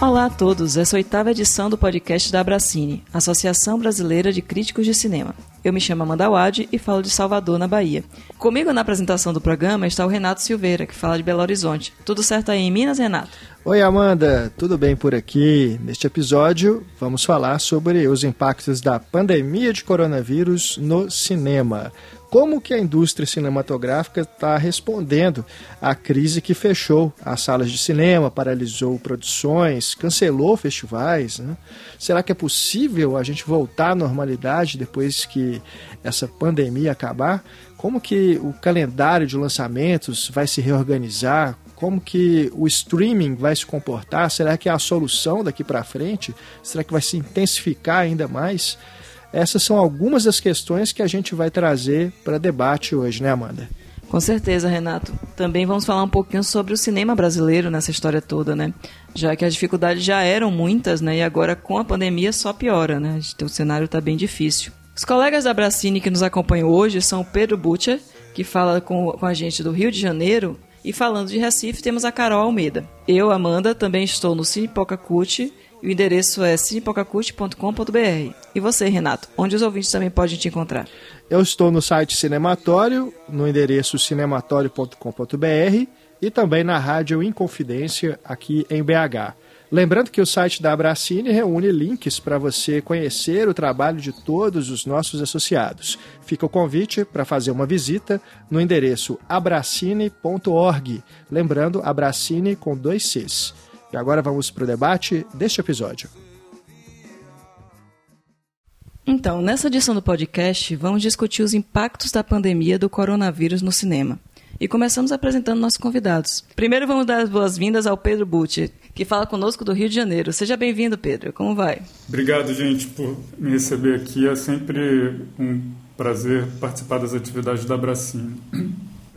Olá a todos, essa é a oitava edição do podcast da Abracine, Associação Brasileira de Críticos de Cinema. Eu me chamo Amanda Wade e falo de Salvador, na Bahia. Comigo na apresentação do programa está o Renato Silveira, que fala de Belo Horizonte. Tudo certo aí em Minas, Renato? Oi, Amanda, tudo bem por aqui? Neste episódio, vamos falar sobre os impactos da pandemia de coronavírus no cinema como que a indústria cinematográfica está respondendo à crise que fechou as salas de cinema, paralisou produções, cancelou festivais. Né? Será que é possível a gente voltar à normalidade depois que essa pandemia acabar? Como que o calendário de lançamentos vai se reorganizar? Como que o streaming vai se comportar? Será que é a solução daqui para frente? Será que vai se intensificar ainda mais? Essas são algumas das questões que a gente vai trazer para debate hoje, né, Amanda? Com certeza, Renato. Também vamos falar um pouquinho sobre o cinema brasileiro nessa história toda, né? Já que as dificuldades já eram muitas, né? E agora com a pandemia só piora, né? O cenário está bem difícil. Os colegas da Bracine que nos acompanham hoje são Pedro Butcher, que fala com, com a gente do Rio de Janeiro, e falando de Recife temos a Carol Almeida. Eu, Amanda, também estou no Cine Pocacute o endereço é cinepocacute.com.br. E você, Renato, onde os ouvintes também podem te encontrar? Eu estou no site Cinematório, no endereço cinematório.com.br e também na Rádio Inconfidência, aqui em BH. Lembrando que o site da Abracine reúne links para você conhecer o trabalho de todos os nossos associados. Fica o convite para fazer uma visita no endereço abracine.org. Lembrando, Abracine com dois Cs. E agora vamos para o debate deste episódio. Então, nessa edição do podcast, vamos discutir os impactos da pandemia do coronavírus no cinema. E começamos apresentando nossos convidados. Primeiro vamos dar as boas-vindas ao Pedro Butti, que fala conosco do Rio de Janeiro. Seja bem-vindo, Pedro. Como vai? Obrigado, gente, por me receber aqui. É sempre um prazer participar das atividades da Bracinha.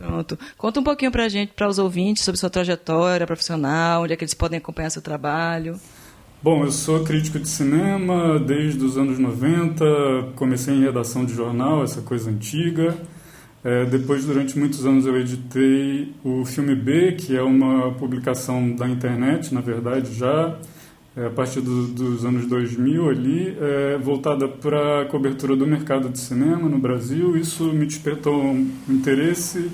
Pronto. Conta um pouquinho para a gente, para os ouvintes, sobre sua trajetória profissional, onde é que eles podem acompanhar seu trabalho. Bom, eu sou crítico de cinema desde os anos 90, comecei em redação de jornal, essa coisa antiga. É, depois, durante muitos anos, eu editei o Filme B, que é uma publicação da internet, na verdade, já é, a partir do, dos anos 2000 ali, é, voltada para a cobertura do mercado de cinema no Brasil. Isso me despertou um interesse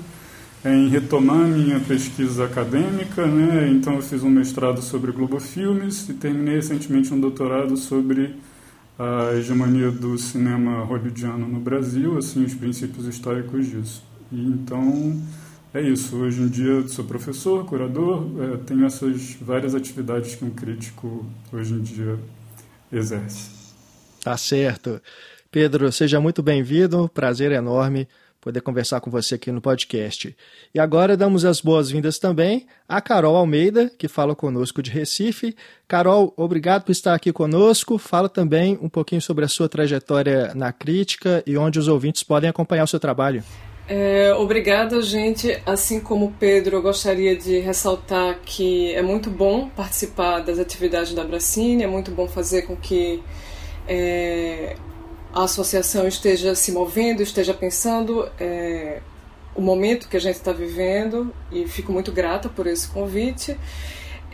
em retomar minha pesquisa acadêmica, né? Então eu fiz um mestrado sobre Globo Filmes e terminei recentemente um doutorado sobre a hegemonia do cinema hollywoodiano no Brasil, assim os princípios históricos disso. E então é isso. Hoje em dia sou professor, curador, é, tenho essas várias atividades que um crítico hoje em dia exerce. Tá certo. Pedro, seja muito bem-vindo. Prazer enorme poder conversar com você aqui no podcast. E agora damos as boas-vindas também à Carol Almeida, que fala conosco de Recife. Carol, obrigado por estar aqui conosco. Fala também um pouquinho sobre a sua trajetória na crítica e onde os ouvintes podem acompanhar o seu trabalho. É, obrigada, gente. Assim como o Pedro, eu gostaria de ressaltar que é muito bom participar das atividades da Bracine, é muito bom fazer com que é, a associação esteja se movendo, esteja pensando é, o momento que a gente está vivendo e fico muito grata por esse convite.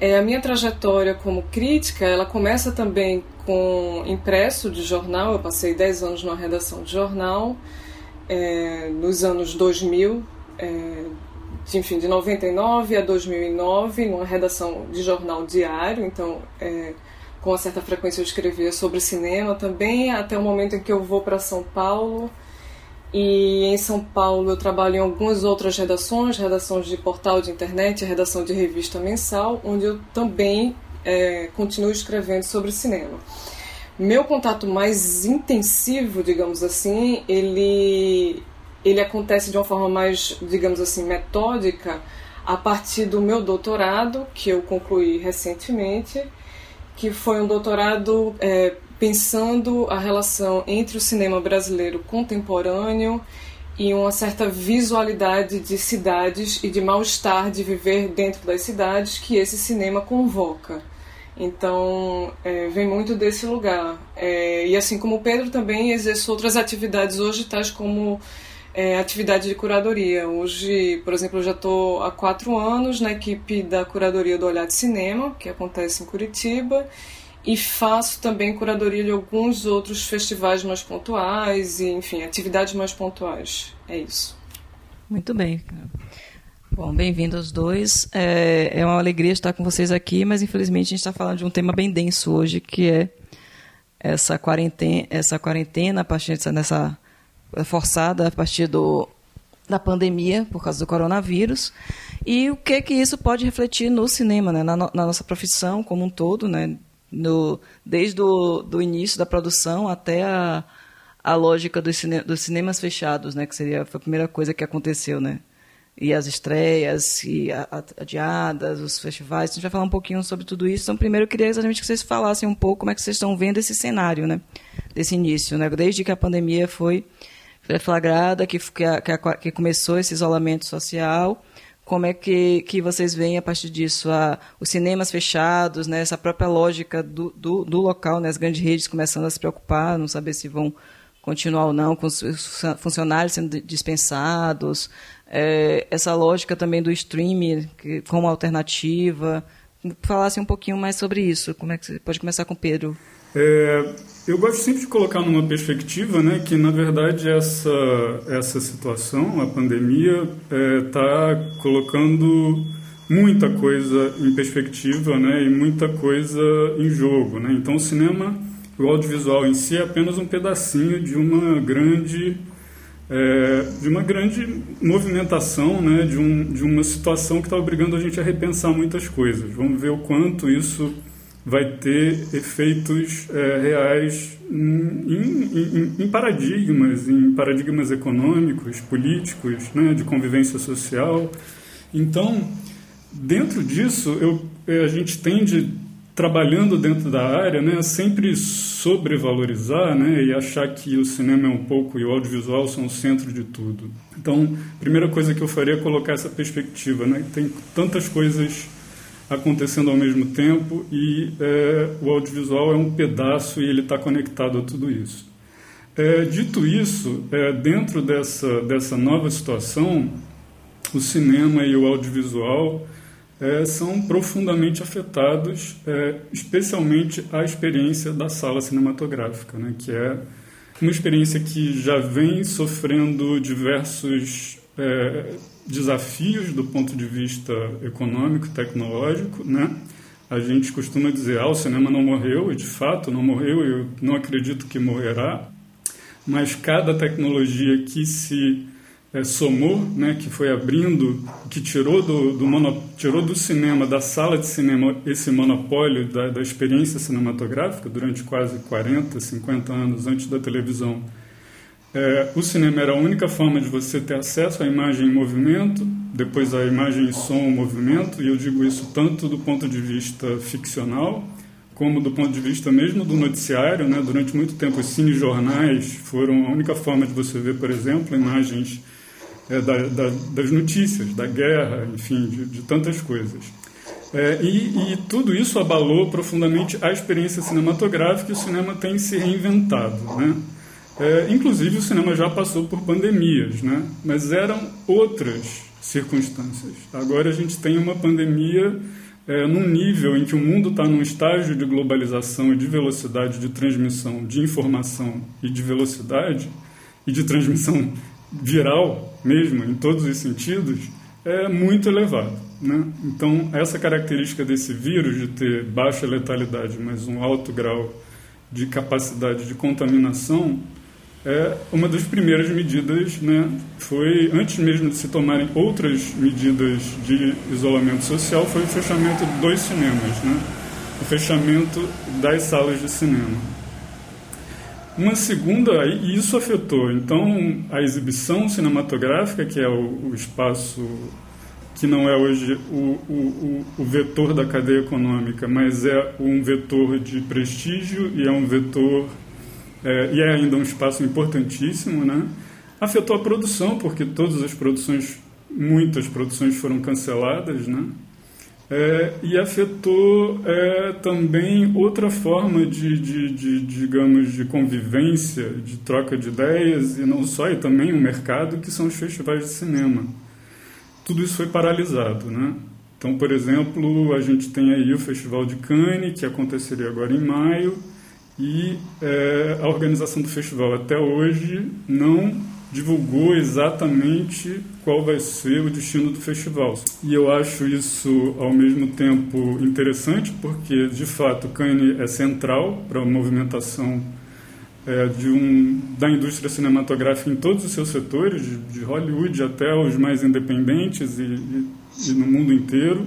É, a minha trajetória como crítica, ela começa também com impresso de jornal, eu passei 10 anos numa redação de jornal, é, nos anos 2000, é, de, enfim, de 99 a 2009, numa redação de jornal diário, então é, com certa frequência eu escrevia sobre cinema também, até o momento em que eu vou para São Paulo. E em São Paulo eu trabalho em algumas outras redações, redações de portal de internet, redação de revista mensal, onde eu também é, continuo escrevendo sobre cinema. Meu contato mais intensivo, digamos assim, ele, ele acontece de uma forma mais, digamos assim, metódica a partir do meu doutorado, que eu concluí recentemente, que foi um doutorado é, pensando a relação entre o cinema brasileiro contemporâneo e uma certa visualidade de cidades e de mal-estar de viver dentro das cidades que esse cinema convoca. Então, é, vem muito desse lugar. É, e assim como o Pedro também exerce outras atividades hoje, tais como é, atividade de curadoria. Hoje, por exemplo, eu já estou há quatro anos na equipe da curadoria do Olhar de Cinema, que acontece em Curitiba, e faço também curadoria de alguns outros festivais mais pontuais e, enfim, atividades mais pontuais. É isso. Muito bem. Bom, bem-vindos os dois. É, é uma alegria estar com vocês aqui, mas infelizmente a gente está falando de um tema bem denso hoje, que é essa quarentena, essa quarentena a partir dessa forçada a partir do, da pandemia por causa do coronavírus. E o que que isso pode refletir no cinema, né, na, na nossa profissão como um todo, né, no, desde o do início da produção até a, a lógica dos, cine, dos cinemas fechados, né, que seria a primeira coisa que aconteceu, né, e as estreias e a, a, adiadas, os festivais. A gente vai falar um pouquinho sobre tudo isso. Então, primeiro eu queria exatamente que vocês falassem um pouco como é que vocês estão vendo esse cenário, né, desse início, né, desde que a pandemia foi flagrada, que, que, que, que começou esse isolamento social. Como é que, que vocês veem a partir disso a, os cinemas fechados, né, essa própria lógica do, do, do local, né, as grandes redes começando a se preocupar, não saber se vão continuar ou não com os funcionários sendo dispensados, é, essa lógica também do streaming que, como alternativa. Falasse um pouquinho mais sobre isso. Como é que você pode começar com o Pedro? É, eu gosto sempre de colocar numa perspectiva né, que, na verdade, essa, essa situação, a pandemia, está é, tá colocando muita coisa em perspectiva né, e muita coisa em jogo. Né? Então, o cinema, o audiovisual em si, é apenas um pedacinho de uma grande, é, de uma grande movimentação, né, de, um, de uma situação que está obrigando a gente a repensar muitas coisas. Vamos ver o quanto isso vai ter efeitos é, reais em, em, em, paradigmas, em paradigmas econômicos, políticos, né, de convivência social. Então, dentro disso, eu, é, a gente tende, trabalhando dentro da área, né, a sempre sobrevalorizar né, e achar que o cinema é um pouco e o audiovisual são o centro de tudo. Então, a primeira coisa que eu faria é colocar essa perspectiva. Né, tem tantas coisas acontecendo ao mesmo tempo e é, o audiovisual é um pedaço e ele está conectado a tudo isso. É, dito isso, é, dentro dessa, dessa nova situação, o cinema e o audiovisual é, são profundamente afetados, é, especialmente a experiência da sala cinematográfica, né, que é uma experiência que já vem sofrendo diversos é, desafios do ponto de vista econômico, tecnológico, né? A gente costuma dizer, ah, o cinema não morreu, e de fato não morreu, eu não acredito que morrerá, mas cada tecnologia que se é, somou, né, que foi abrindo, que tirou do, do, mono, tirou do cinema, da sala de cinema, esse monopólio da, da experiência cinematográfica durante quase 40, 50 anos antes da televisão, é, o cinema era a única forma de você ter acesso à imagem em movimento, depois a imagem em som, movimento, e eu digo isso tanto do ponto de vista ficcional, como do ponto de vista mesmo do noticiário. Né? Durante muito tempo, os cinejornais foram a única forma de você ver, por exemplo, imagens é, da, da, das notícias, da guerra, enfim, de, de tantas coisas. É, e, e, tudo isso abalou profundamente a experiência cinematográfica e o cinema tem se reinventado. Né? É, inclusive, o cinema já passou por pandemias, né? mas eram outras circunstâncias. Agora a gente tem uma pandemia é, num nível em que o mundo está num estágio de globalização e de velocidade de transmissão de informação e de velocidade e de transmissão viral mesmo, em todos os sentidos, é muito elevado. Né? Então, essa característica desse vírus de ter baixa letalidade, mas um alto grau de capacidade de contaminação, é, uma das primeiras medidas né, foi, antes mesmo de se tomarem outras medidas de isolamento social, foi o fechamento dos cinemas, né, o fechamento das salas de cinema. Uma segunda, e isso afetou, então, a exibição cinematográfica, que é o, o espaço que não é hoje o, o, o, vetor da cadeia econômica, mas é um vetor de prestígio e é um vetor é, e é ainda um espaço importantíssimo, né? Afetou a produção, porque todas as produções, muitas produções foram canceladas, né? É, e afetou é, também outra forma de, de, de, digamos, de convivência, de troca de ideias, e não só, e também o mercado, que são os festivais de cinema. Tudo isso foi paralisado, né? Então, por exemplo, a gente tem aí o Festival de Cannes, que aconteceria agora em maio, e é, a organização do festival até hoje não divulgou exatamente qual vai ser o destino do festival. E eu acho isso ao mesmo tempo interessante, porque de fato Cannes é central para a movimentação é, de um, da indústria cinematográfica em todos os seus setores, de, de Hollywood até os mais independentes e, e, e no mundo inteiro.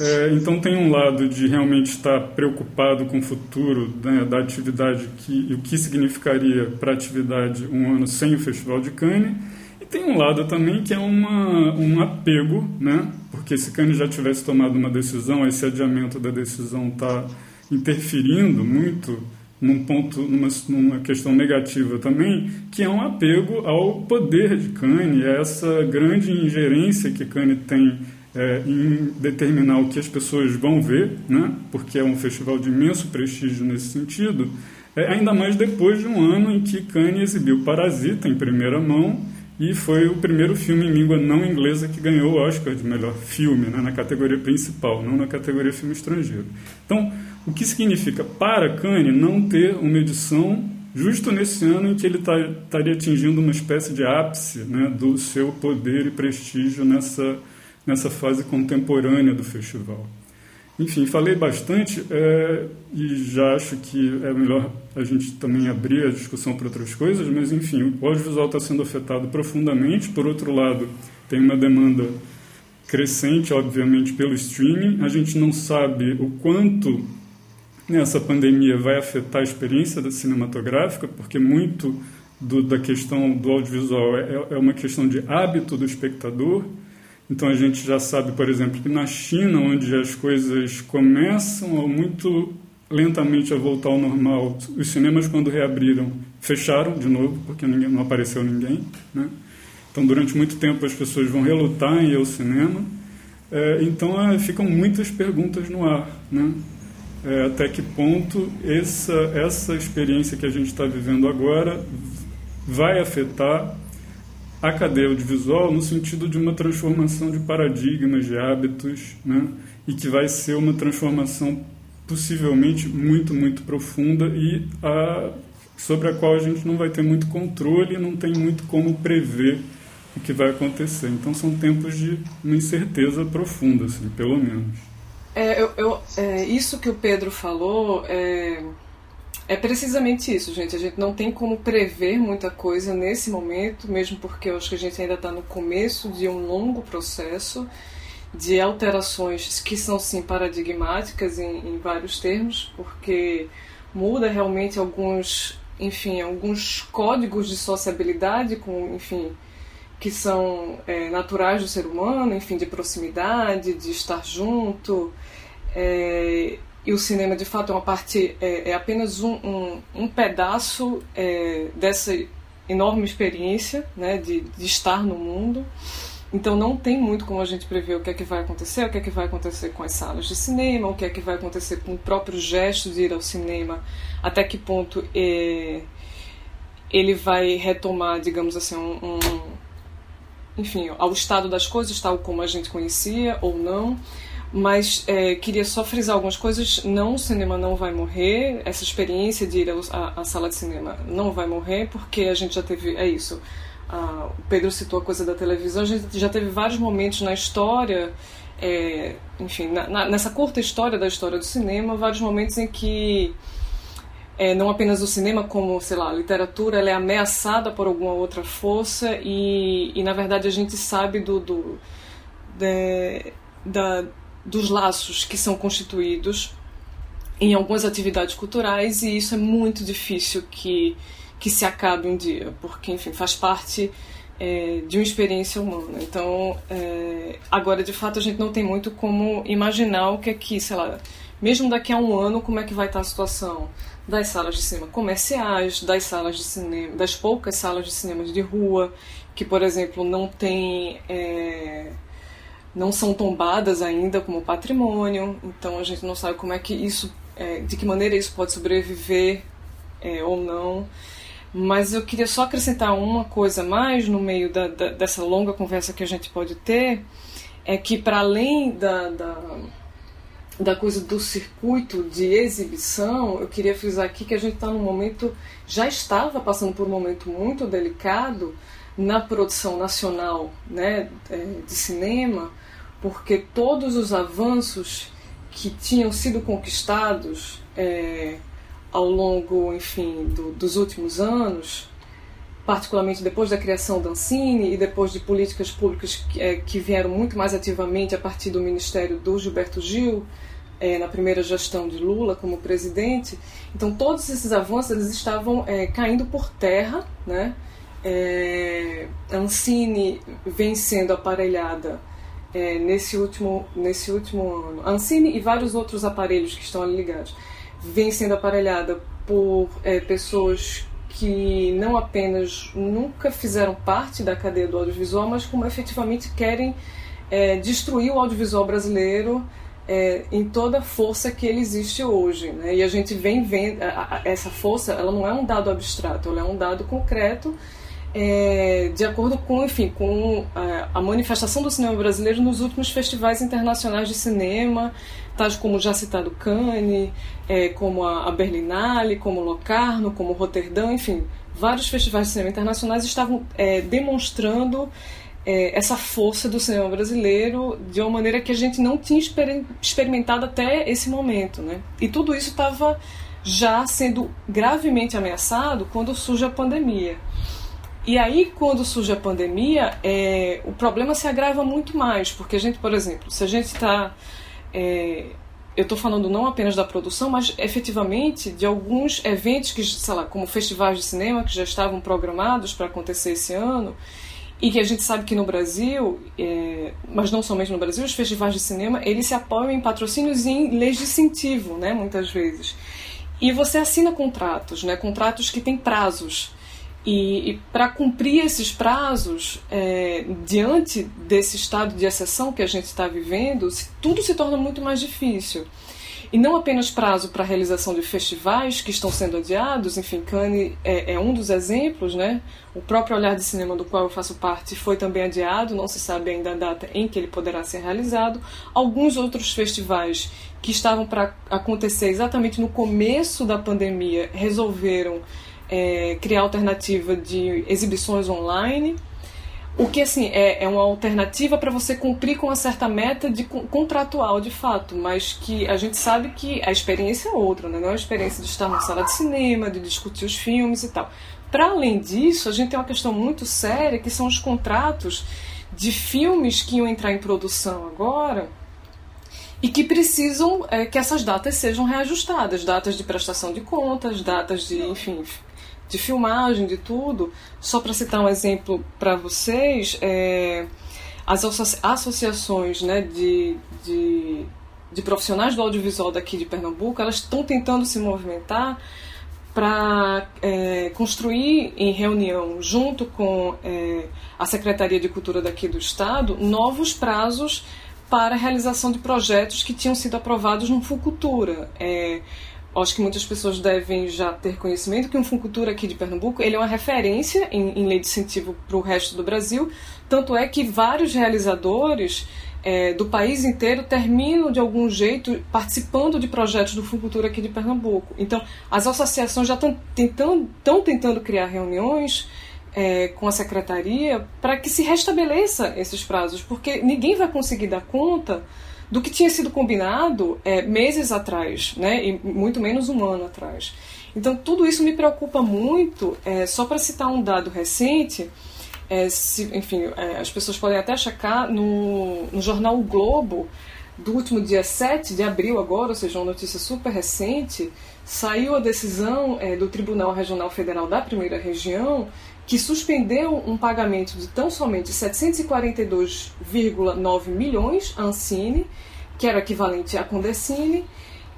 É, então tem um lado de realmente estar preocupado com o futuro né, da atividade que, e o que significaria para a atividade um ano sem o Festival de Cannes. E tem um lado também que é uma, um apego, né, porque se Cannes já tivesse tomado uma decisão, esse adiamento da decisão está interferindo muito num ponto, numa, numa, questão negativa também, que é um apego ao poder de Cannes, essa grande ingerência que Cannes tem é, em determinar o que as pessoas vão ver, né? porque é um festival de imenso prestígio nesse sentido, é, ainda mais depois de um ano em que Cannes exibiu Parasita em primeira mão e foi o primeiro filme em língua não inglesa que ganhou o Oscar de melhor filme, né? na categoria principal, não na categoria filme estrangeiro. Então, o que significa para Cannes não ter uma edição justo nesse ano em que ele tá, estaria atingindo uma espécie de ápice né, do seu poder e prestígio nessa nessa fase contemporânea do festival. Enfim, falei bastante é, e já acho que é melhor a gente também abrir a discussão para outras coisas, mas enfim, o audiovisual está sendo afetado profundamente. Por outro lado, tem uma demanda crescente, obviamente, pelo streaming. A gente não sabe o quanto essa pandemia vai afetar a experiência cinematográfica, porque muito do, da questão do audiovisual é, é uma questão de hábito do espectador então a gente já sabe, por exemplo, que na China, onde as coisas começam muito lentamente a voltar ao normal, os cinemas quando reabriram fecharam de novo porque ninguém, não apareceu ninguém, né? Então durante muito tempo as pessoas vão relutar em ir ao cinema. É, então é, ficam muitas perguntas no ar, né? É, até que ponto essa essa experiência que a gente está vivendo agora vai afetar a cadeia audiovisual no sentido de uma transformação de paradigmas, de hábitos, né? e que vai ser uma transformação possivelmente muito, muito profunda e a, sobre a qual a gente não vai ter muito controle não tem muito como prever o que vai acontecer. Então são tempos de uma incerteza profunda, assim, pelo menos. É, eu, eu, é, isso que o Pedro falou é, é precisamente isso, gente. A gente não tem como prever muita coisa nesse momento, mesmo porque eu acho que a gente ainda está no começo de um longo processo de alterações que são sim paradigmáticas em, em vários termos, porque muda realmente alguns, enfim, alguns códigos de sociabilidade, com, enfim, que são é, naturais do ser humano, enfim, de proximidade, de estar junto. É, e o cinema de fato é uma parte é, é apenas um, um, um pedaço é, dessa enorme experiência né, de, de estar no mundo então não tem muito como a gente prever o que é que vai acontecer, o que é que vai acontecer com as salas de cinema, o que é que vai acontecer com o próprio gesto de ir ao cinema, até que ponto é, ele vai retomar, digamos assim, um, um, enfim, ao estado das coisas, tal como a gente conhecia ou não. Mas é, queria só frisar algumas coisas. Não, o cinema não vai morrer. Essa experiência de ir à, à sala de cinema não vai morrer, porque a gente já teve. É isso. O Pedro citou a coisa da televisão. A gente já teve vários momentos na história, é, enfim, na, na, nessa curta história da história do cinema, vários momentos em que é, não apenas o cinema, como, sei lá, a literatura, ela é ameaçada por alguma outra força e, e na verdade, a gente sabe do, do de, da dos laços que são constituídos em algumas atividades culturais e isso é muito difícil que, que se acabe um dia, porque, enfim, faz parte é, de uma experiência humana. Então, é, agora, de fato, a gente não tem muito como imaginar o que é que, sei lá, mesmo daqui a um ano, como é que vai estar a situação das salas de cinema comerciais, das salas de cinema, das poucas salas de cinema de rua, que, por exemplo, não tem... É, não são tombadas ainda como patrimônio, então a gente não sabe como é que isso, é, de que maneira isso pode sobreviver é, ou não. Mas eu queria só acrescentar uma coisa mais no meio da, da, dessa longa conversa que a gente pode ter, é que para além da, da, da, coisa do circuito de exibição, eu queria frisar aqui que a gente está num momento, já estava passando por um momento muito delicado na produção nacional né, é, de cinema, porque todos os avanços que tinham sido conquistados é, ao longo, enfim, do, dos últimos anos, particularmente depois da criação da Ancine e depois de políticas públicas que, é, que vieram muito mais ativamente a partir do ministério do Gilberto Gil, é, na primeira gestão de Lula como presidente. Então, todos esses avanços eles estavam é, caindo por terra. Né? É, a Ancine vem sendo aparelhada é, nesse, último, nesse último ano. A Ancine e vários outros aparelhos que estão ali ligados. Vem sendo aparelhada por é, pessoas que não apenas nunca fizeram parte da cadeia do audiovisual, mas como efetivamente querem é, destruir o audiovisual brasileiro é, em toda a força que ele existe hoje. Né? E a gente vem vendo, a, a, essa força ela não é um dado abstrato, ela é um dado concreto é, de acordo com, enfim, com a, a, manifestação do cinema brasileiro nos últimos festivais internacionais de cinema, tais como já citado Cannes, é, como a, a Berlinale, como Locarno, como Roterdão, enfim, vários festivais de cinema internacionais estavam é, demonstrando é, essa força do cinema brasileiro de uma maneira que a gente não tinha exper experimentado até esse momento, né? E tudo isso estava já sendo gravemente ameaçado quando surge a pandemia. E aí, quando surge a pandemia, é, o problema se agrava muito mais, porque a gente, por exemplo, se a gente está. É, eu estou falando não apenas da produção, mas efetivamente de alguns eventos que, sei lá, como festivais de cinema que já estavam programados para acontecer esse ano, e que a gente sabe que no Brasil, é, mas não somente no Brasil, os festivais de cinema, eles se apoiam em patrocínios e em leis de incentivo, né, muitas vezes. E você assina contratos, né, contratos que têm prazos. E, e para cumprir esses prazos, é, diante desse estado de exceção que a gente está vivendo, tudo se torna muito mais difícil. E não apenas prazo para a realização de festivais que estão sendo adiados, enfim, Cannes é, é, um dos exemplos, né? O próprio Olhar de Cinema, do qual eu faço parte, foi também adiado, não se sabe ainda a data em que ele poderá ser realizado. Alguns outros festivais que estavam para acontecer exatamente no começo da pandemia resolveram é, criar alternativa de exibições online, o que assim é, é uma alternativa para você cumprir com uma certa meta de contratual de fato, mas que a gente sabe que a experiência é outra, né? não é a experiência de estar na sala de cinema, de discutir os filmes e tal. Para além disso, a gente tem uma questão muito séria que são os contratos de filmes que iam entrar em produção agora e que precisam é, que essas datas sejam reajustadas, datas de prestação de contas, datas de, enfim, de filmagem, de tudo. Só para citar um exemplo para vocês, é, as associações né, de, de, de, profissionais do audiovisual daqui de Pernambuco, elas estão tentando se movimentar para é, construir em reunião, junto com é, a Secretaria de Cultura daqui do Estado, novos prazos para a realização de projetos que tinham sido aprovados no Fucultura. É, acho que muitas pessoas devem já ter conhecimento que o Funcultura aqui de Pernambuco ele é uma referência em, em lei de incentivo para o resto do Brasil, tanto é que vários realizadores é, do país inteiro terminam de algum jeito participando de projetos do Funcultura aqui de Pernambuco. Então, as associações já estão tentando, tentando criar reuniões é, com a secretaria para que se restabeleça esses prazos, porque ninguém vai conseguir dar conta do que tinha sido combinado é, meses atrás, né, e muito menos um ano atrás. Então, tudo isso me preocupa muito. É, só para citar um dado recente, é, se, enfim, é, as pessoas podem até checar no, no jornal o Globo, do último dia 7 de abril, agora, ou seja, uma notícia super recente, saiu a decisão é, do Tribunal Regional Federal da Primeira Região que suspendeu um pagamento de tão somente 742,9 milhões à Ancine, que era equivalente à Condecine,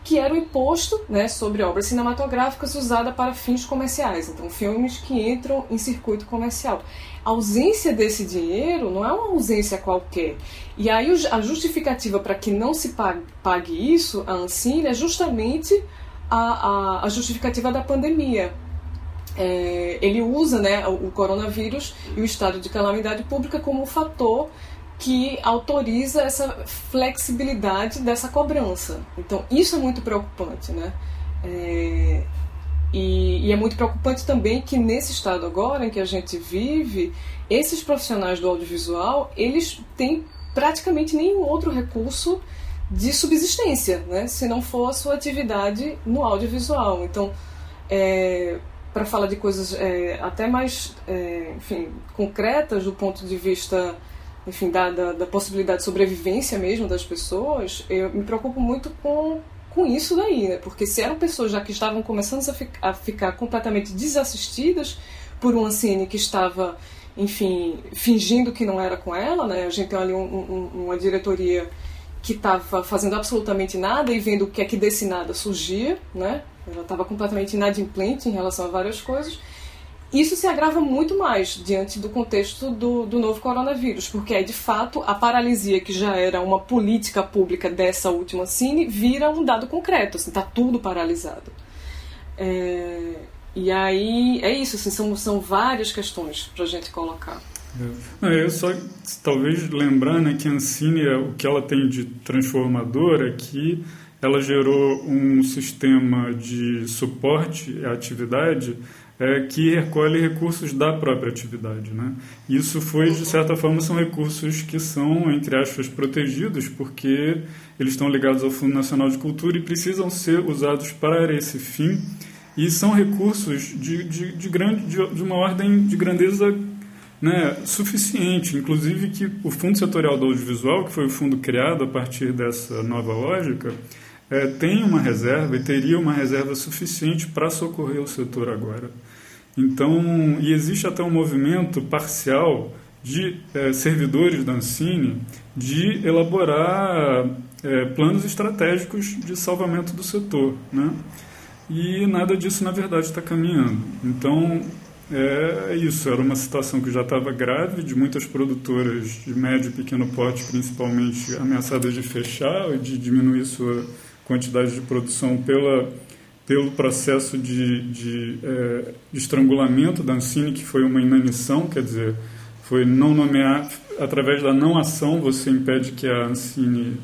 que era o imposto né, sobre obras cinematográficas usada para fins comerciais, então filmes que entram em circuito comercial. A ausência desse dinheiro não é uma ausência qualquer. E aí a justificativa para que não se pague, isso, a Ancine, é justamente a, a, a justificativa da pandemia. É, ele usa né, o coronavírus e o estado de calamidade pública como um fator que autoriza essa flexibilidade dessa cobrança. Então, isso é muito preocupante, né? É, e, e, é muito preocupante também que nesse estado agora em que a gente vive, esses profissionais do audiovisual, eles têm praticamente nenhum outro recurso de subsistência, né? Se não for a sua atividade no audiovisual. Então, é, para falar de coisas é, até mais, é, enfim, concretas do ponto de vista enfim, da, da, da, possibilidade de sobrevivência mesmo das pessoas, eu me preocupo muito com, com isso daí, né? Porque se eram pessoas já que estavam começando a, fi a ficar completamente desassistidas por uma cine que estava, enfim, fingindo que não era com ela, né? A gente tem ali um, um, uma diretoria que estava fazendo absolutamente nada e vendo o que é que desse nada surgia, né? Ela estava completamente inadimplente em relação a várias coisas. Isso se agrava muito mais diante do contexto do, do novo coronavírus, porque aí, de fato, a paralisia, que já era uma política pública dessa última cine, vira um dado concreto, assim, está tudo paralisado. É, e aí, é isso, assim, são, são várias questões para a gente colocar. É, eu só, talvez, lembrar né, que a Ancine, é o que ela tem de transformador é que ela gerou um sistema de suporte à atividade é, que recolhe recursos da própria atividade. Né? Isso foi, de certa forma, são recursos que são, entre aspas, protegidos, porque eles estão ligados ao Fundo Nacional de Cultura e precisam ser usados para esse fim. E são recursos de, de, de, grande, de, de uma ordem de grandeza né, suficiente, inclusive que o Fundo Setorial do Audiovisual, que foi o fundo criado a partir dessa nova lógica, é, tem uma reserva e teria uma reserva suficiente para socorrer o setor agora. Então, e existe até um movimento parcial de é, servidores da Ancine de elaborar é, planos estratégicos de salvamento do setor, né? E nada disso, na verdade, está caminhando. Então, é isso. Era uma situação que já estava grave, de muitas produtoras de médio e pequeno porte, principalmente, ameaçadas de fechar e de diminuir sua quantidade de produção pela pelo processo de, de, é, de, estrangulamento da Ancine, que foi uma inanição, quer dizer, foi não nomear, através da não ação, você impede que a Ancine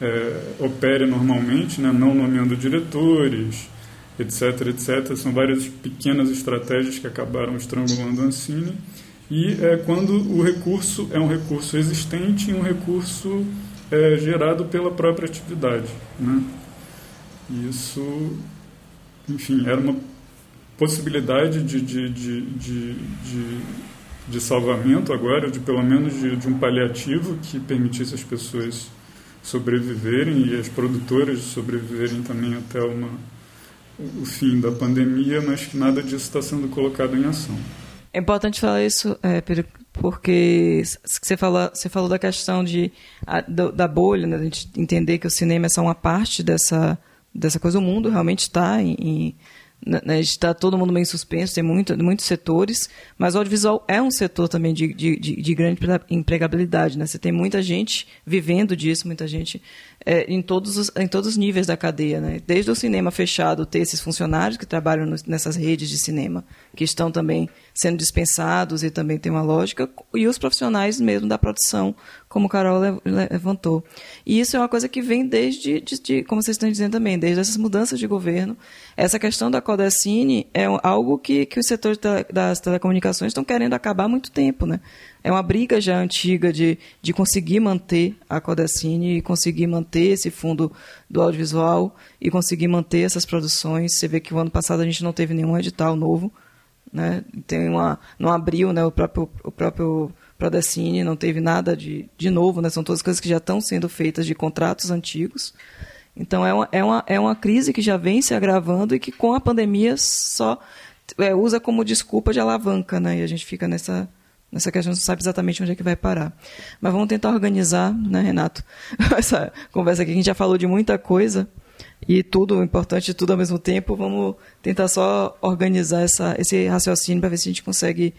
é, opere normalmente, né, não nomeando diretores, etc, etc. São várias pequenas estratégias que acabaram estrangulando a Ancine. E é, quando o recurso é um recurso existente e um recurso é, gerado pela própria atividade. Né? Isso enfim, era uma possibilidade de, de, de, de, de, de salvamento agora, de pelo menos de, de um paliativo que permitisse as pessoas sobreviverem e as produtoras sobreviverem também até uma, o fim da pandemia, mas que nada disso está sendo colocado em ação. É importante falar isso, é, porque você falou, você falou da questão de, a, da bolha, né, gente entender que o cinema é só uma parte dessa, dessa coisa. O mundo realmente está em, em né, está todo mundo meio suspenso, tem muito, muitos setores, mas o audiovisual é um setor também de, de, de grande empregabilidade. Né? Você tem muita gente vivendo disso, muita gente é, em, todos os, em todos os níveis da cadeia. Né? Desde o cinema fechado, ter esses funcionários que trabalham no, nessas redes de cinema, que estão também sendo dispensados e também tem uma lógica, e os profissionais mesmo da produção, como Carol levantou. E isso é uma coisa que vem desde, de, de, como vocês estão dizendo também, desde essas mudanças de governo. Essa questão da Codecine é algo que, que os setores das telecomunicações estão querendo acabar há muito tempo. Né? É uma briga já antiga de, de conseguir manter a Codecine e conseguir manter esse fundo do audiovisual e conseguir manter essas produções. Você vê que o ano passado a gente não teve nenhum edital novo né? Tem uma, não abriu né, o próprio, o próprio Prodecine, não teve nada de, de novo, né? são todas coisas que já estão sendo feitas de contratos antigos. Então é uma, é, uma, é uma crise que já vem se agravando e que com a pandemia só é, usa como desculpa de alavanca, né? E a gente fica nessa, nessa questão, não sabe exatamente onde é que vai parar. Mas vamos tentar organizar, né, Renato, essa conversa aqui. A gente já falou de muita coisa. e tudo, importante tudo ao mesmo tempo, vamos tentar só organizar essa, esse raciocínio para ver se a gente consegue,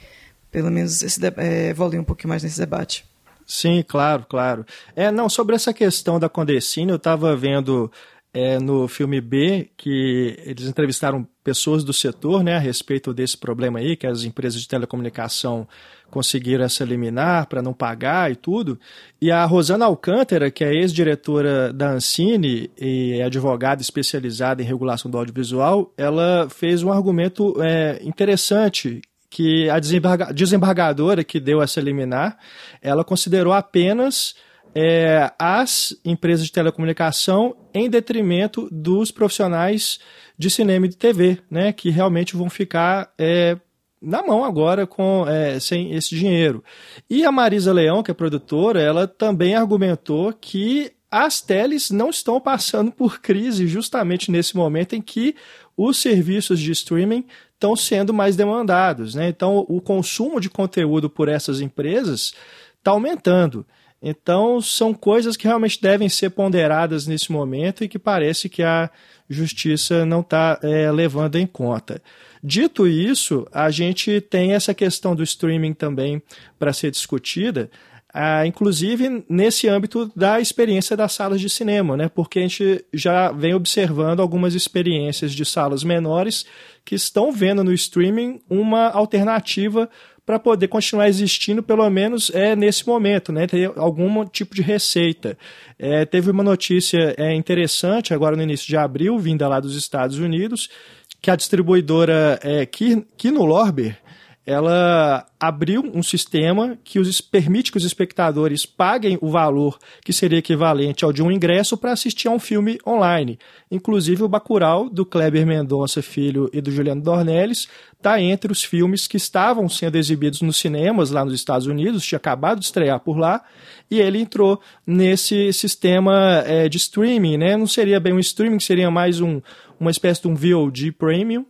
pelo menos, esse, é, evoluir um pouquinho mais nesse debate. Sim, claro, claro. É, não, sobre essa questão da Condecine, eu estava vendo é, no filme B que eles entrevistaram pessoas do setor né, a respeito desse problema aí, que as empresas de telecomunicação conseguiram essa liminar para não pagar e tudo. E a Rosana Alcântara, que é ex-diretora da Ancine e é advogada especializada em regulação do audiovisual, ela fez um argumento é, interessante que a desembargadora que deu essa liminar, ela considerou apenas é, as empresas de telecomunicação em detrimento dos profissionais de cinema e de TV, né, que realmente vão ficar é, na mão agora com é, sem esse dinheiro. E a Marisa Leão, que é produtora, ela também argumentou que as teles não estão passando por crise justamente nesse momento em que os serviços de streaming estão sendo mais demandados. Né? Então, o consumo de conteúdo por essas empresas está aumentando. Então, são coisas que realmente devem ser ponderadas nesse momento e que parece que a justiça não está é, levando em conta. Dito isso, a gente tem essa questão do streaming também para ser discutida, ah, inclusive nesse âmbito da experiência das salas de cinema, né? porque a gente já vem observando algumas experiências de salas menores que estão vendo no streaming uma alternativa para poder continuar existindo, pelo menos é nesse momento, né? Ter algum tipo de receita. É, teve uma notícia é, interessante agora no início de abril, vinda lá dos Estados Unidos, que a distribuidora é, Kino Lorber ela abriu um sistema que os, permite que os espectadores paguem o valor que seria equivalente ao de um ingresso para assistir a um filme online. Inclusive o Bacurau, do Kleber Mendonça Filho e do Juliano Dornelles, está entre os filmes que estavam sendo exibidos nos cinemas lá nos Estados Unidos, tinha acabado de estrear por lá, e ele entrou nesse sistema é, de streaming, né? Não seria bem um streaming, seria mais um, uma espécie de um VOD Premium,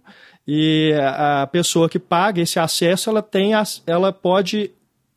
e a pessoa que paga esse acesso, ela tem, ela pode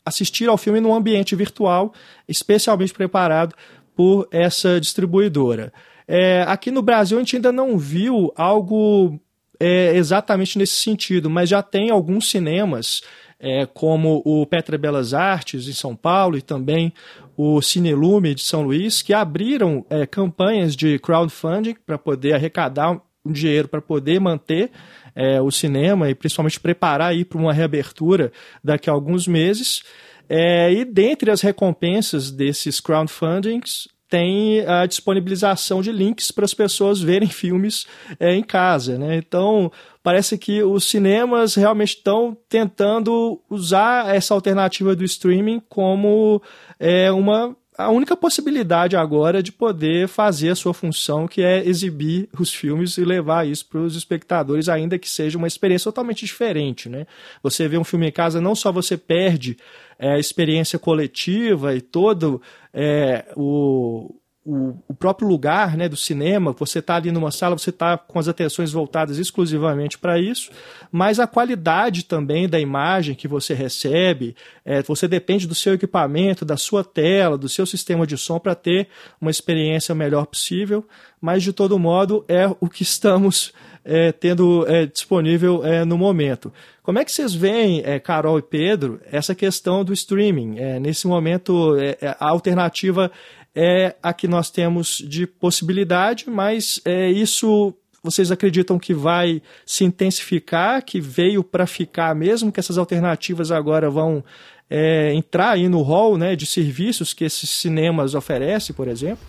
assistir ao filme num ambiente virtual especialmente preparado por essa distribuidora. É, aqui no Brasil a gente ainda não viu algo é, exatamente nesse sentido, mas já tem alguns cinemas, é, como o Petra Belas Artes em São Paulo e também o Cinelume de São Luís, que abriram é, campanhas de crowdfunding para poder arrecadar um dinheiro para poder manter é, o cinema e principalmente preparar aí para uma reabertura daqui a alguns meses. É, e dentre as recompensas desses crowdfundings tem a disponibilização de links para as pessoas verem filmes é, em casa. Né? Então, parece que os cinemas realmente estão tentando usar essa alternativa do streaming como é, uma a única possibilidade agora de poder fazer a sua função, que é exibir os filmes e levar isso para os espectadores, ainda que seja uma experiência totalmente diferente. Né? Você vê um filme em casa, não só você perde é, a experiência coletiva e todo é, o, o, o, próprio lugar né, do cinema, você está ali numa sala, você está com as atenções voltadas exclusivamente para isso, mas a qualidade também da imagem que você recebe, é, você depende do seu equipamento, da sua tela, do seu sistema de som para ter uma experiência melhor possível, mas de todo modo é o que estamos é, tendo é, disponível é, no momento. Como é que vocês veem, é, Carol e Pedro, essa questão do streaming? É, nesse momento, a alternativa é a que nós temos de possibilidade, mas é, isso vocês acreditam que vai se intensificar, que veio para ficar mesmo, que essas alternativas agora vão é, entrar aí no rol né, de serviços que esses cinemas oferecem, por exemplo?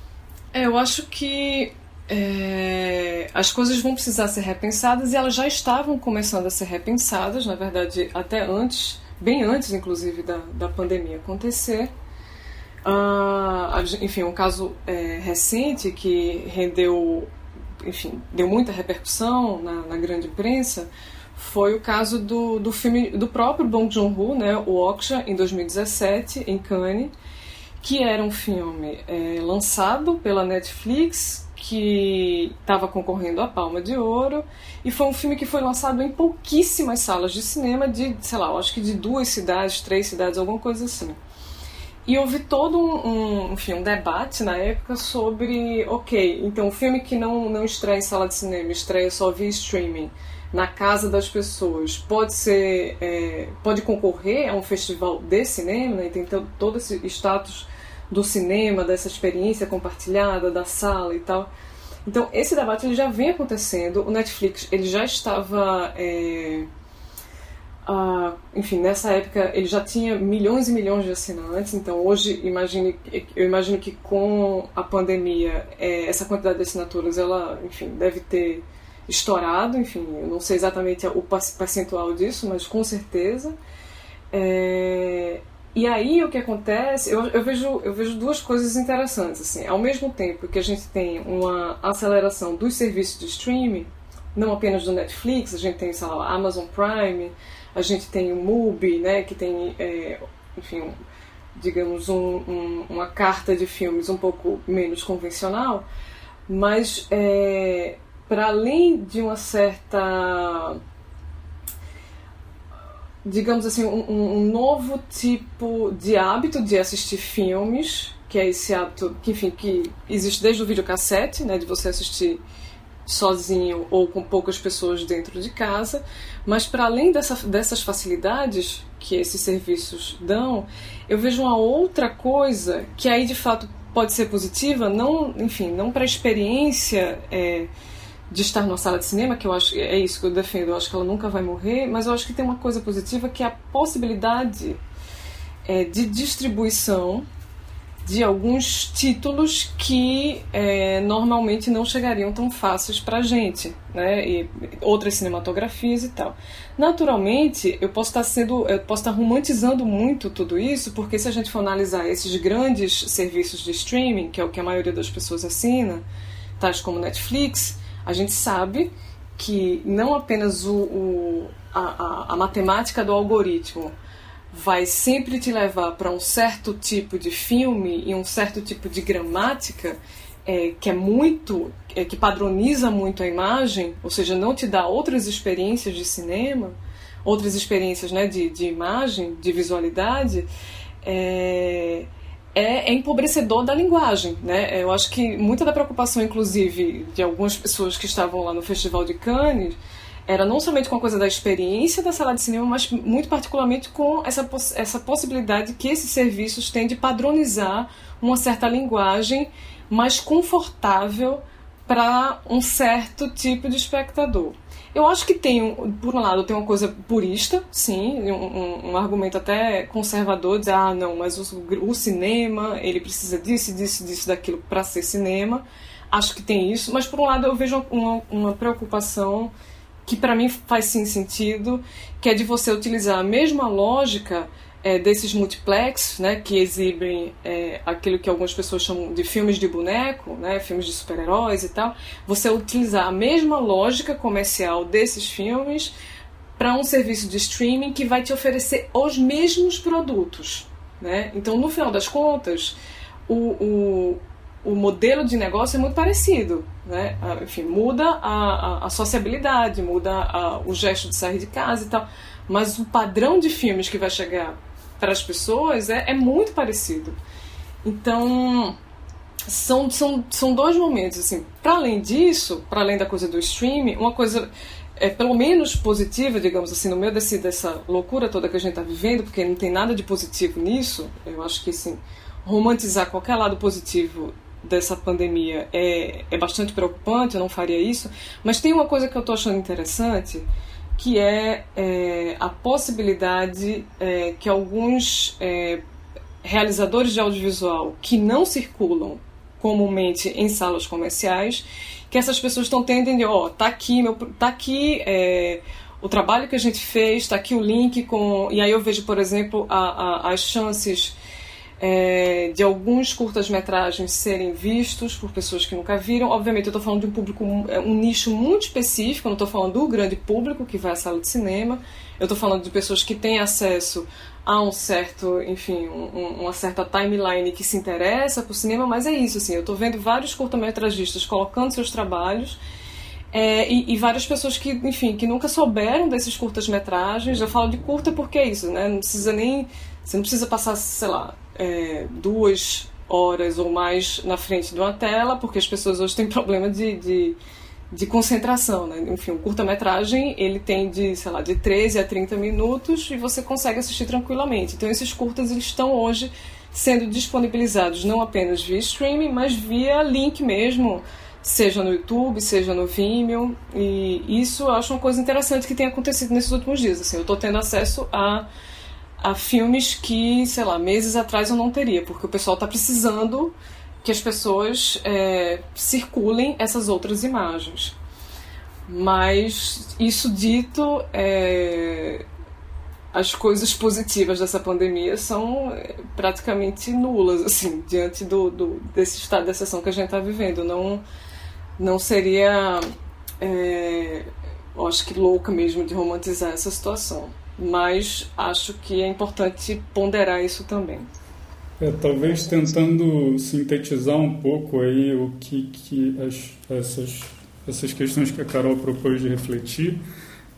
É, eu acho que é, as coisas vão precisar ser repensadas e elas já estavam começando a ser repensadas, na verdade, até antes, bem antes, inclusive, da, da pandemia acontecer. Ah, enfim, um caso é, recente que rendeu, enfim, deu muita repercussão na, na, grande imprensa foi o caso do, do filme do próprio Bong Joon-ho, né, o Okja, em 2017, em Cannes, que era um filme é, lançado pela Netflix, que estava concorrendo à Palma de Ouro, e foi um filme que foi lançado em pouquíssimas salas de cinema de, sei lá, acho que de duas cidades, três cidades, alguma coisa assim. E houve todo um, um, enfim, um debate na época sobre, ok, então o filme que não, não estreia em sala de cinema, estreia só via streaming, na casa das pessoas, pode ser, é, pode concorrer a um festival de cinema, né, e tem todo esse status do cinema, dessa experiência compartilhada, da sala e tal. Então, esse debate ele já vem acontecendo. O Netflix ele já estava. É, ah, enfim, nessa época ele já tinha milhões e milhões de assinantes, então hoje imagine, eu imagino que com a pandemia é, essa quantidade de assinaturas ela, enfim, deve ter estourado, enfim, eu não sei exatamente o percentual disso, mas com certeza. É, e aí o que acontece, eu, eu, vejo, eu vejo duas coisas interessantes. Assim. Ao mesmo tempo que a gente tem uma aceleração dos serviços de streaming, não apenas do Netflix, a gente tem, sei lá, Amazon Prime, a gente tem o Mubi, né, que tem, é, enfim, digamos, um, um, uma carta de filmes um pouco menos convencional, mas é, para além de uma certa digamos assim, um, um, novo tipo de hábito de assistir filmes, que é esse hábito que, enfim, que existe desde o videocassete, né, de você assistir sozinho ou com poucas pessoas dentro de casa, mas para além dessa, dessas facilidades que esses serviços dão, eu vejo uma outra coisa que aí de fato pode ser positiva, não, enfim, não para a experiência é, de estar numa sala de cinema, que eu acho é isso que eu defendo, eu acho que ela nunca vai morrer, mas eu acho que tem uma coisa positiva que é a possibilidade é, de distribuição de alguns títulos que é, normalmente não chegariam tão fáceis para a gente, né? E outras cinematografias e tal. Naturalmente, eu posso estar sendo, eu posso estar romantizando muito tudo isso, porque se a gente for analisar esses grandes serviços de streaming, que é o que a maioria das pessoas assina, tais como Netflix, a gente sabe que não apenas o, o a, a, a matemática do algoritmo vai sempre te levar para um certo tipo de filme e um certo tipo de gramática é, que é muito é, que padroniza muito a imagem, ou seja, não te dá outras experiências de cinema, outras experiências né, de, de imagem, de visualidade, é, é, é, empobrecedor da linguagem. Né? Eu acho que muita da preocupação, inclusive, de algumas pessoas que estavam lá no Festival de Cannes era não somente com a coisa da experiência da sala de cinema, mas muito particularmente com essa, essa possibilidade que esses serviços têm de padronizar uma certa linguagem mais confortável para um certo tipo de espectador. Eu acho que tem, por um lado, tem uma coisa purista, sim, um, um argumento até conservador, dizer, ah, não, mas o, o cinema, ele precisa disso, disso, disso, daquilo para ser cinema. Acho que tem isso, mas por um lado eu vejo uma, uma preocupação que para mim faz sim sentido, que é de você utilizar a mesma lógica é, desses multiplex, né, que exibem é, aquilo que algumas pessoas chamam de filmes de boneco, né, filmes de super-heróis e tal, você utilizar a mesma lógica comercial desses filmes para um serviço de streaming que vai te oferecer os mesmos produtos. Né? Então, no final das contas, o, o, o modelo de negócio é muito parecido. Né? Enfim, muda a, a, a sociabilidade, muda a, o gesto de sair de casa e tal. Mas o padrão de filmes que vai chegar para as pessoas é, é muito parecido. Então, são, são, são dois momentos. assim Para além disso, para além da coisa do streaming, uma coisa é pelo menos positiva, digamos assim, no meio desse, dessa loucura toda que a gente está vivendo, porque não tem nada de positivo nisso, eu acho que assim, romantizar qualquer lado positivo dessa pandemia é, é bastante preocupante, eu não faria isso, mas tem uma coisa que eu estou achando interessante, que é, é a possibilidade é, que alguns é, realizadores de audiovisual que não circulam comumente em salas comerciais, que essas pessoas estão tendendo, ó, oh, tá aqui, meu, tá aqui é, o trabalho que a gente fez, tá aqui o link com, e aí eu vejo, por exemplo, a, a, as chances é, de alguns curtas-metragens serem vistos por pessoas que nunca viram. Obviamente, eu estou falando de um público, é, um nicho muito específico, eu não estou falando do grande público que vai à sala de cinema, eu estou falando de pessoas que têm acesso a um certo, enfim, um, uma certa timeline que se interessa por cinema, mas é isso, assim, eu estou vendo vários curta-metragistas colocando seus trabalhos é, e, e, várias pessoas que, enfim, que nunca souberam desses curtas-metragens. Eu falo de curta porque é isso, né? Não precisa nem. Você não precisa passar, sei lá, é, duas horas ou mais na frente de uma tela, porque as pessoas hoje têm problema de, de, de concentração, né? Enfim, o curta-metragem, ele tem de, sei lá, de 13 a 30 minutos e você consegue assistir tranquilamente. Então, esses curtas, eles estão hoje sendo disponibilizados não apenas via streaming, mas via link mesmo, seja no YouTube, seja no Vimeo, e isso eu acho uma coisa interessante que tem acontecido nesses últimos dias. Assim, eu estou tendo acesso a a filmes que, sei lá, meses atrás eu não teria, porque o pessoal está precisando que as pessoas é, circulem essas outras imagens. Mas isso dito, é, as coisas positivas dessa pandemia são é, praticamente nulas, assim, diante do, do desse estado de exceção que a gente está vivendo. Não, não seria, é, acho que louca mesmo de romantizar essa situação mas acho que é importante ponderar isso também. É, talvez tentando sintetizar um pouco aí o que, que as, essas, essas questões que a Carol propôs de refletir,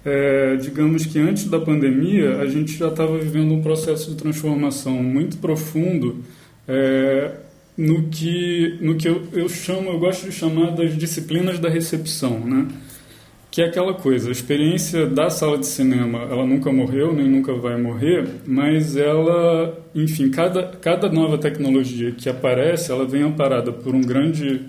é, digamos que antes da pandemia a gente já estava vivendo um processo de transformação muito profundo é, no que, no que eu, eu chamo, eu gosto de chamar das disciplinas da recepção, né? Que é aquela coisa, a experiência da sala de cinema, ela nunca morreu, nem nunca vai morrer, mas ela, enfim, cada, cada nova tecnologia que aparece, ela vem amparada por um grande...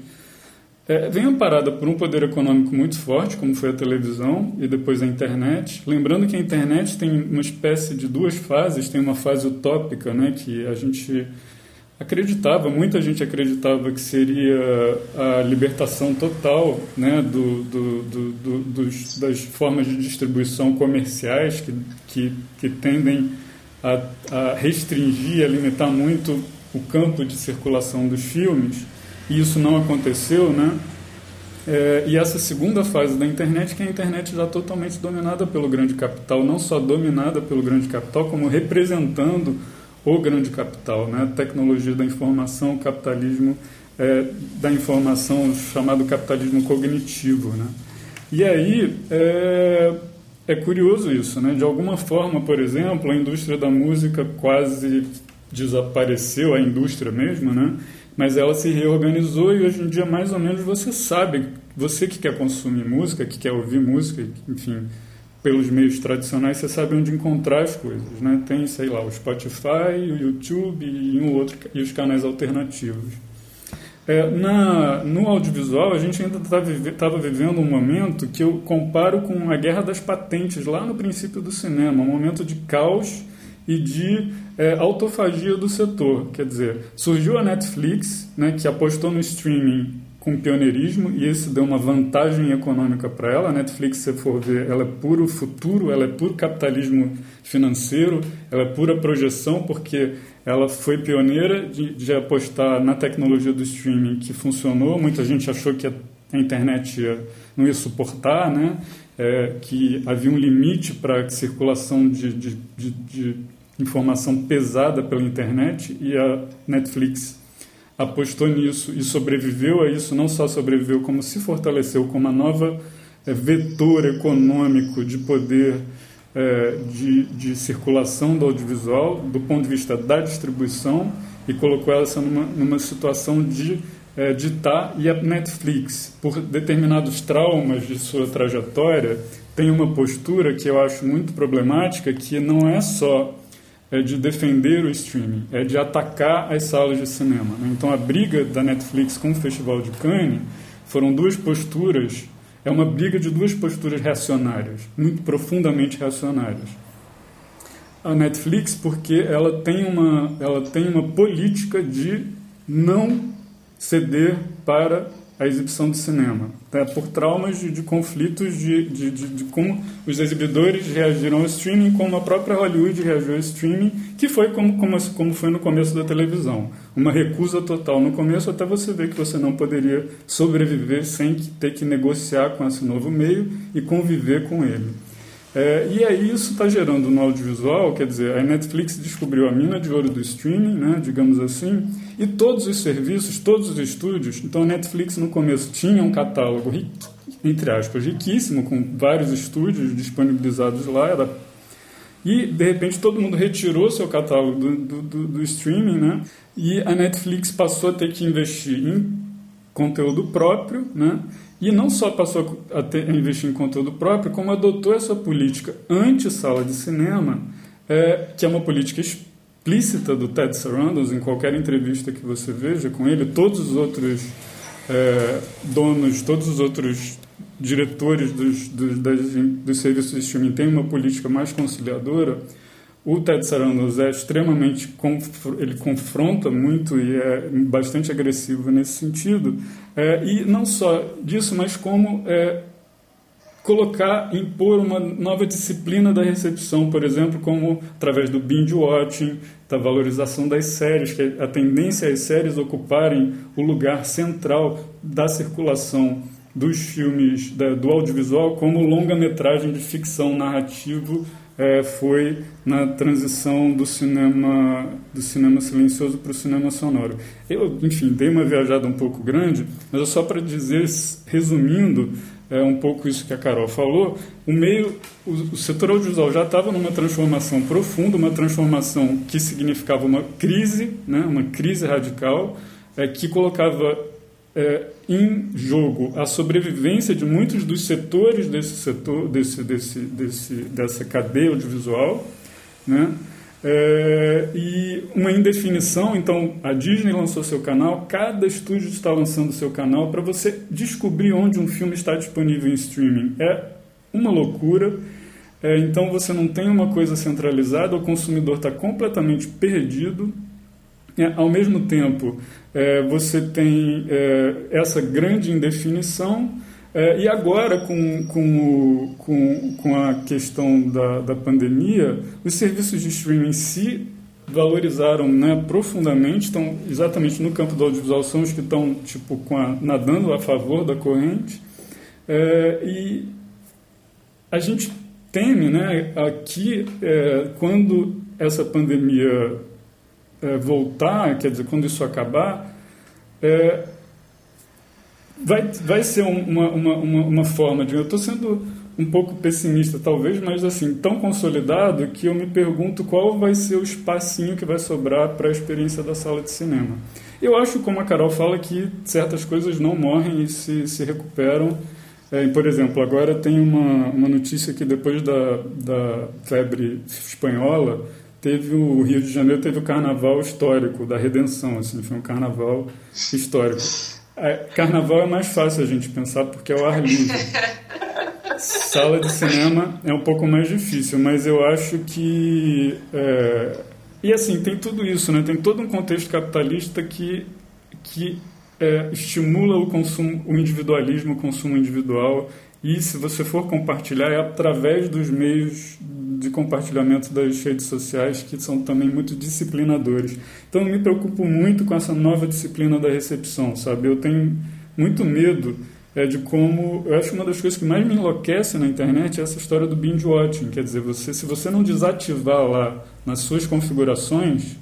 É, vem amparada por um poder econômico muito forte, como foi a televisão e depois a internet. Lembrando que a internet tem uma espécie de duas fases, tem uma fase utópica, né, que a gente acreditava, muita gente acreditava que seria a libertação total né, do, do, do, dos, das formas de distribuição comerciais que, que, que tendem a, a restringir, a limitar muito o campo de circulação dos filmes, e isso não aconteceu, né? É, e essa segunda fase da internet, que é a internet já totalmente dominada pelo grande capital, não só dominada pelo grande capital, como representando o grande capital, né? tecnologia da informação, capitalismo é, da informação, chamado capitalismo cognitivo. Né? E aí é, é curioso isso, né? de alguma forma, por exemplo, a indústria da música quase desapareceu, a indústria mesmo, né? mas ela se reorganizou e hoje em dia mais ou menos você sabe, você que quer consumir música, que quer ouvir música, enfim, pelos meios tradicionais, você sabe onde encontrar as coisas, né? Tem, sei lá, o Spotify, o YouTube e um outro e os canais alternativos. É, na, no audiovisual, a gente ainda estava tá vive, vivendo um momento que eu comparo com a guerra das patentes lá no princípio do cinema, um momento de caos e de é, autofagia do setor. Quer dizer, surgiu a Netflix, né, que apostou no streaming com pioneirismo e isso deu uma vantagem econômica para ela. A Netflix, se for ver, ela é puro futuro, ela é puro capitalismo financeiro, ela é pura projeção porque ela foi pioneira de, de apostar na tecnologia do streaming que funcionou. Muita gente achou que a, internet ia, não ia suportar, né? É, que havia um limite para a circulação de, de, de informação pesada pela internet e a Netflix apostou nisso e sobreviveu a isso, não só sobreviveu, como se fortaleceu como uma nova é, vetor econômico de poder é, de, de circulação do audiovisual, do ponto de vista da distribuição, e colocou ela numa, numa situação de é, ditar. E a Netflix, por determinados traumas de sua trajetória, tem uma postura que eu acho muito problemática, que não é só é de defender o streaming, é de atacar as salas de cinema. Né? Então a briga da Netflix com o Festival de Cannes foram duas posturas, é uma briga de duas posturas reacionárias, muito profundamente reacionárias. A Netflix porque ela tem uma, ela tem uma política de não ceder para a exibição do cinema, tá? por traumas de, de conflitos de, de, de, como os exibidores reagiram ao streaming, como a própria Hollywood reagiu ao streaming, que foi como, como, como foi no começo da televisão. Uma recusa total no começo, até você ver que você não poderia sobreviver sem ter que negociar com esse novo meio e conviver com ele. É, e aí isso está gerando no audiovisual, quer dizer, a Netflix descobriu a mina de ouro do streaming, né, digamos assim, e todos os serviços, todos os estúdios. Então a Netflix no começo tinha um catálogo, entre aspas, riquíssimo, com vários estúdios disponibilizados lá, era E, de repente, todo mundo retirou seu catálogo do, do, do, streaming, né? E a Netflix passou a ter que investir em conteúdo próprio, né? E não só passou a, ter, a investir em conteúdo próprio, como adotou essa política anti-sala de cinema, é, que é uma política explícita do Ted Sarandos, em qualquer entrevista que você veja com ele, todos os outros é, donos, todos os outros diretores dos, dos, das, dos serviços de streaming têm uma política mais conciliadora, o Ted Sarandos é extremamente ele confronta muito e é bastante agressivo nesse sentido é, e não só disso mas como é, colocar impor uma nova disciplina da recepção por exemplo como através do binge watching da valorização das séries que a tendência é as séries ocuparem o lugar central da circulação dos filmes da, do audiovisual como longa-metragem de ficção narrativo é, foi na transição do cinema do cinema silencioso para o cinema sonoro. Eu, enfim, dei uma viajada um pouco grande, mas é só para dizer, resumindo é, um pouco isso que a Carol falou, o meio, o, o setor audiovisual já estava numa transformação profunda, uma transformação que significava uma crise, né, uma crise radical, é, que colocava é, em jogo a sobrevivência de muitos dos setores desse setor, desse, desse, desse, dessa cadeia audiovisual, né? É, e uma indefinição, então a Disney lançou seu canal, cada estúdio está lançando seu canal para você descobrir onde um filme está disponível em streaming. É uma loucura. É, então você não tem uma coisa centralizada, o consumidor está completamente perdido. É, ao mesmo tempo, é, você tem é, essa grande indefinição, e agora, com, com, com, com a questão da, da pandemia, os serviços de streaming se valorizaram né, profundamente, estão exatamente no campo do audiovisual, são os que estão tipo, com a, nadando a favor da corrente. É, e a gente teme né, aqui, é, quando essa pandemia é, voltar, quer dizer, quando isso acabar, é, vai, vai ser uma, uma, uma, forma de. Eu estou sendo um pouco pessimista, talvez, mas assim, tão consolidado que eu me pergunto qual vai ser o espacinho que vai sobrar para a experiência da sala de cinema. Eu acho, como a Carol fala, que certas coisas não morrem e se, se recuperam. É, por exemplo, agora tem uma, uma notícia que depois da, da febre espanhola, teve o Rio de Janeiro teve o carnaval histórico da redenção, assim, foi um carnaval histórico. É, carnaval é mais fácil a gente pensar porque é o ar livre. Sala de cinema é um pouco mais difícil, mas eu acho que é... e assim tem tudo isso, né? Tem todo um contexto capitalista que que é, estimula o consumo, o individualismo, o consumo individual e se você for compartilhar é através dos meios de compartilhamento das redes sociais que são também muito disciplinadores. Então eu me preocupo muito com essa nova disciplina da recepção, sabe? Eu tenho muito medo é, de como eu acho uma das coisas que mais me enlouquece na internet é essa história do binge watching, quer dizer, você se você não desativar lá nas suas configurações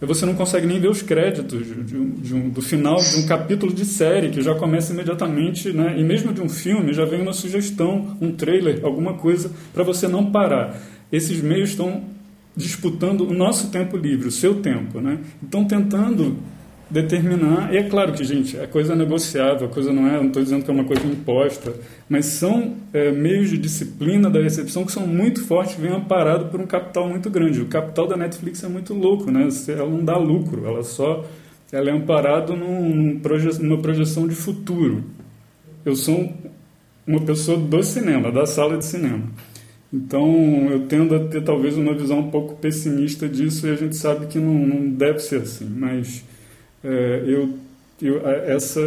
você não consegue nem ver os créditos de um, de um, do final de um capítulo de série, que já começa imediatamente, né? e mesmo de um filme, já vem uma sugestão, um trailer, alguma coisa, para você não parar esses meios estão disputando o nosso tempo livre, o seu tempo, né? Estão tentando determinar, e é claro que, gente, a coisa é negociável, a coisa não é, não estou dizendo que é uma coisa imposta, mas são é, meios de disciplina da recepção que são muito fortes, vêm amparados por um capital muito grande. O capital da Netflix é muito louco, né? Ela não dá lucro, ela só ela é amparada num, num proje numa projeção de futuro. Eu sou uma pessoa do cinema, da sala de cinema. Então, eu tendo a ter talvez uma visão um pouco pessimista disso e a gente sabe que não, não deve ser assim. Mas é, eu, eu, essa,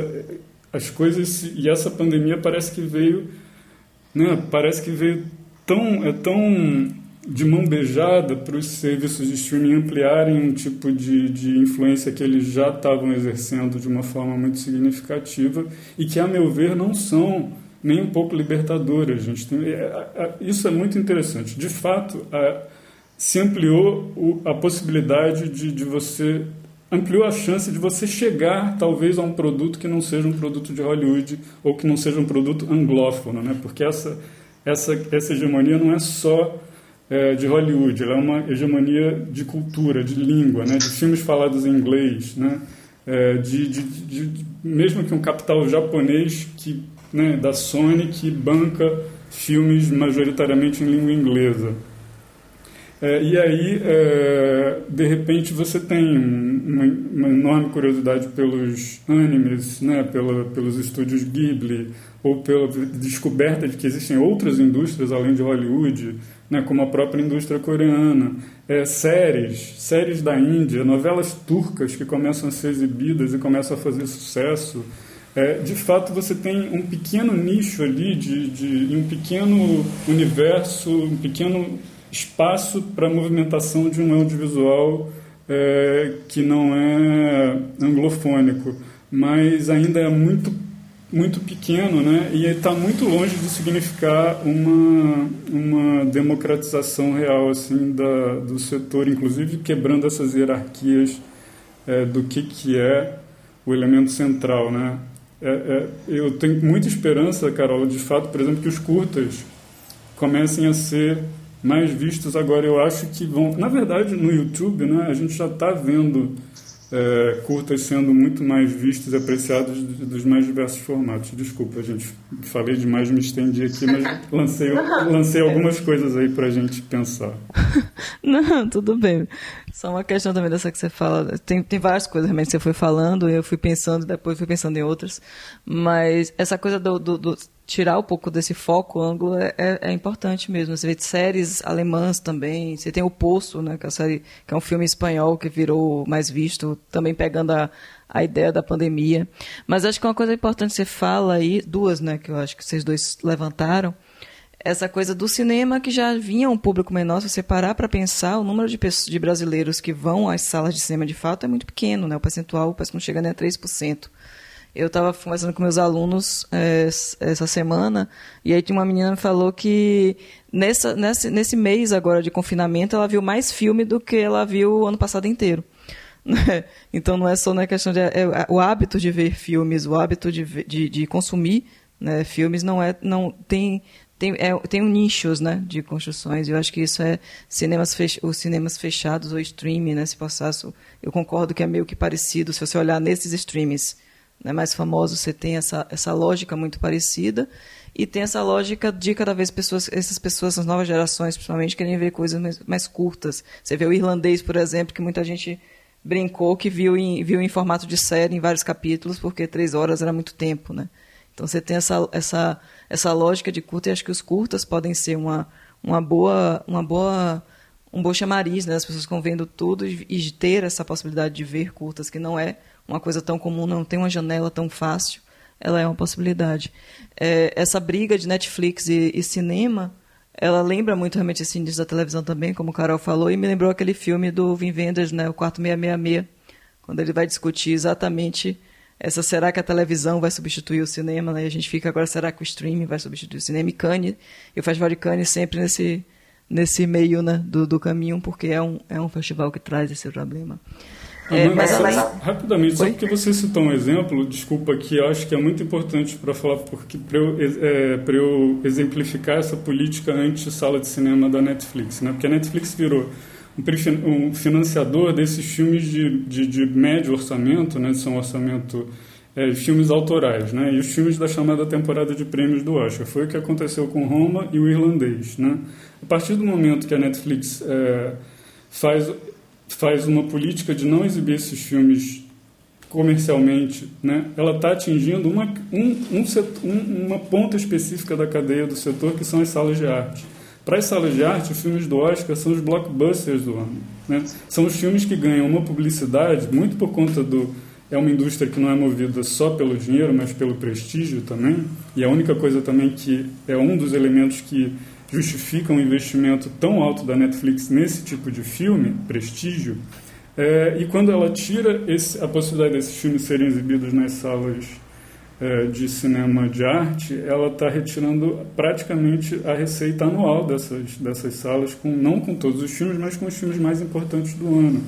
as coisas e essa pandemia parece que veio, né, parece que veio tão é tão de mão beijada para os serviços de streaming ampliarem um tipo de, de influência que eles já estavam exercendo de uma forma muito significativa e que, a meu ver, não são nem um pouco libertadora. A gente tem, é, isso é muito interessante. De fato, a, se ampliou o, a possibilidade de, de você ampliou a chance de você chegar talvez a um produto que não seja um produto de Hollywood ou que não seja um produto anglófono, né? Porque essa essa essa hegemonia não é só é, de Hollywood, ela é uma hegemonia de cultura, de língua, né, de filmes falados em inglês, né, é, de, de, de, mesmo que um capital japonês que, né, da Sony que banca filmes majoritariamente em língua inglesa. É, e aí, é, de repente, você tem uma, uma, enorme curiosidade pelos animes, né, pela, pelos estúdios Ghibli, ou pela descoberta de que existem outras indústrias além de Hollywood, né, como a própria indústria coreana, é, séries, séries da Índia, novelas turcas que começam a ser exibidas e começam a fazer sucesso. É, de fato, você tem um pequeno nicho ali, de, de um pequeno universo, um pequeno espaço para movimentação de um audiovisual é, que não é anglofônico, mas ainda é muito muito pequeno, né? E está muito longe de significar uma uma democratização real assim da, do setor, inclusive quebrando essas hierarquias é, do que que é o elemento central, né? É, é, eu tenho muita esperança, Carol, de fato, por exemplo, que os curtas comecem a ser mais vistos agora. Eu acho que vão. Na verdade, no YouTube, né, a gente já está vendo é, curtas sendo muito mais vistos e apreciados dos mais diversos formatos. Desculpa, gente, falei demais, me estendi aqui, mas lancei, lancei algumas coisas aí para a gente pensar. Não, tudo bem. Só uma questão também dessa que você fala. Tem, tem várias coisas realmente que você foi falando, eu fui pensando, depois fui pensando em outras. Mas essa coisa do, do, do tirar um pouco desse foco, ângulo, é, é, é, importante mesmo. Você vê séries alemãs também. Você tem o Poço, né, que, é, série, que é um filme espanhol que virou mais visto, também pegando a, a ideia da pandemia. Mas acho que uma coisa importante que você fala aí, duas, né, que eu acho que vocês dois levantaram, essa coisa do cinema que já vinha um público menor, se você parar para pensar, o número de, pessoas, de brasileiros que vão às salas de cinema de fato é muito pequeno, né? o percentual parece que não chega nem a 3%. Eu estava conversando com meus alunos é, essa semana e aí uma menina que falou que nessa, nesse, nesse mês agora de confinamento ela viu mais filme do que ela viu o ano passado inteiro. então não é só na questão de é, o hábito de ver filmes, o hábito de, de, de consumir né, filmes não é não tem tem, é, tem um nichos né, de construções. Eu acho que isso é cinemas fech, os cinemas fechados ou streaming, né, se passasse, eu concordo que é meio que parecido. Se você olhar nesses streams né, mais famosos, você tem essa, essa lógica muito parecida e tem essa lógica de cada vez pessoas, essas pessoas, essas novas gerações, principalmente, querem ver coisas mais, mais curtas. Você vê o irlandês, por exemplo, que muita gente brincou que viu em, viu em formato de série em vários capítulos, porque três horas era muito tempo, né? Então você tem essa, essa, essa lógica de curta e acho que os curtas podem ser uma, uma boa, uma boa, um bom chamariz, né? As pessoas ficam vendo tudo e ter essa possibilidade de ver curtas, que não é uma coisa tão comum, não tem uma janela tão fácil, ela é uma possibilidade. É, essa briga de Netflix e, e, cinema, ela lembra muito realmente esse índice da televisão também, como o Carol falou, e me lembrou aquele filme do Vin Wenders, né, o 4666, quando ele vai discutir exatamente essa será que a televisão vai substituir o cinema, né? E a gente fica agora, será que o streaming vai substituir o cinema? E Cannes, e o Festival de Cannes sempre nesse, nesse meio né, do, do caminho, porque é um, é um festival que traz esse problema. É, mas só, rapidamente, só porque você citou um exemplo, desculpa, que eu acho que é muito importante para falar, porque para eu, é, eu exemplificar essa política anti-sala de cinema da Netflix, né? Porque a Netflix virou um financiador desses filmes de, de, de médio orçamento, né, são orçamento é, filmes autorais, né, e os filmes da chamada temporada de prêmios do Oscar. Foi o que aconteceu com Roma e o Irlandês. Né? A partir do momento que a Netflix é, faz, faz uma política de não exibir esses filmes comercialmente, né, ela está atingindo uma, um, um, uma ponta específica da cadeia do setor, que são as salas de arte. Para as salas de arte, os filmes do Oscar são os blockbusters do ano. Né? São os filmes que ganham uma publicidade, muito por conta do. É uma indústria que não é movida só pelo dinheiro, mas pelo prestígio também. E a única coisa também que é um dos elementos que justificam um investimento tão alto da Netflix nesse tipo de filme, prestígio. É, e quando ela tira esse, a possibilidade desses filmes serem exibidos nas salas é, de cinema de arte, ela está retirando praticamente a receita anual dessas, dessas salas, com, não com todos os filmes, mas com os filmes mais importantes do ano.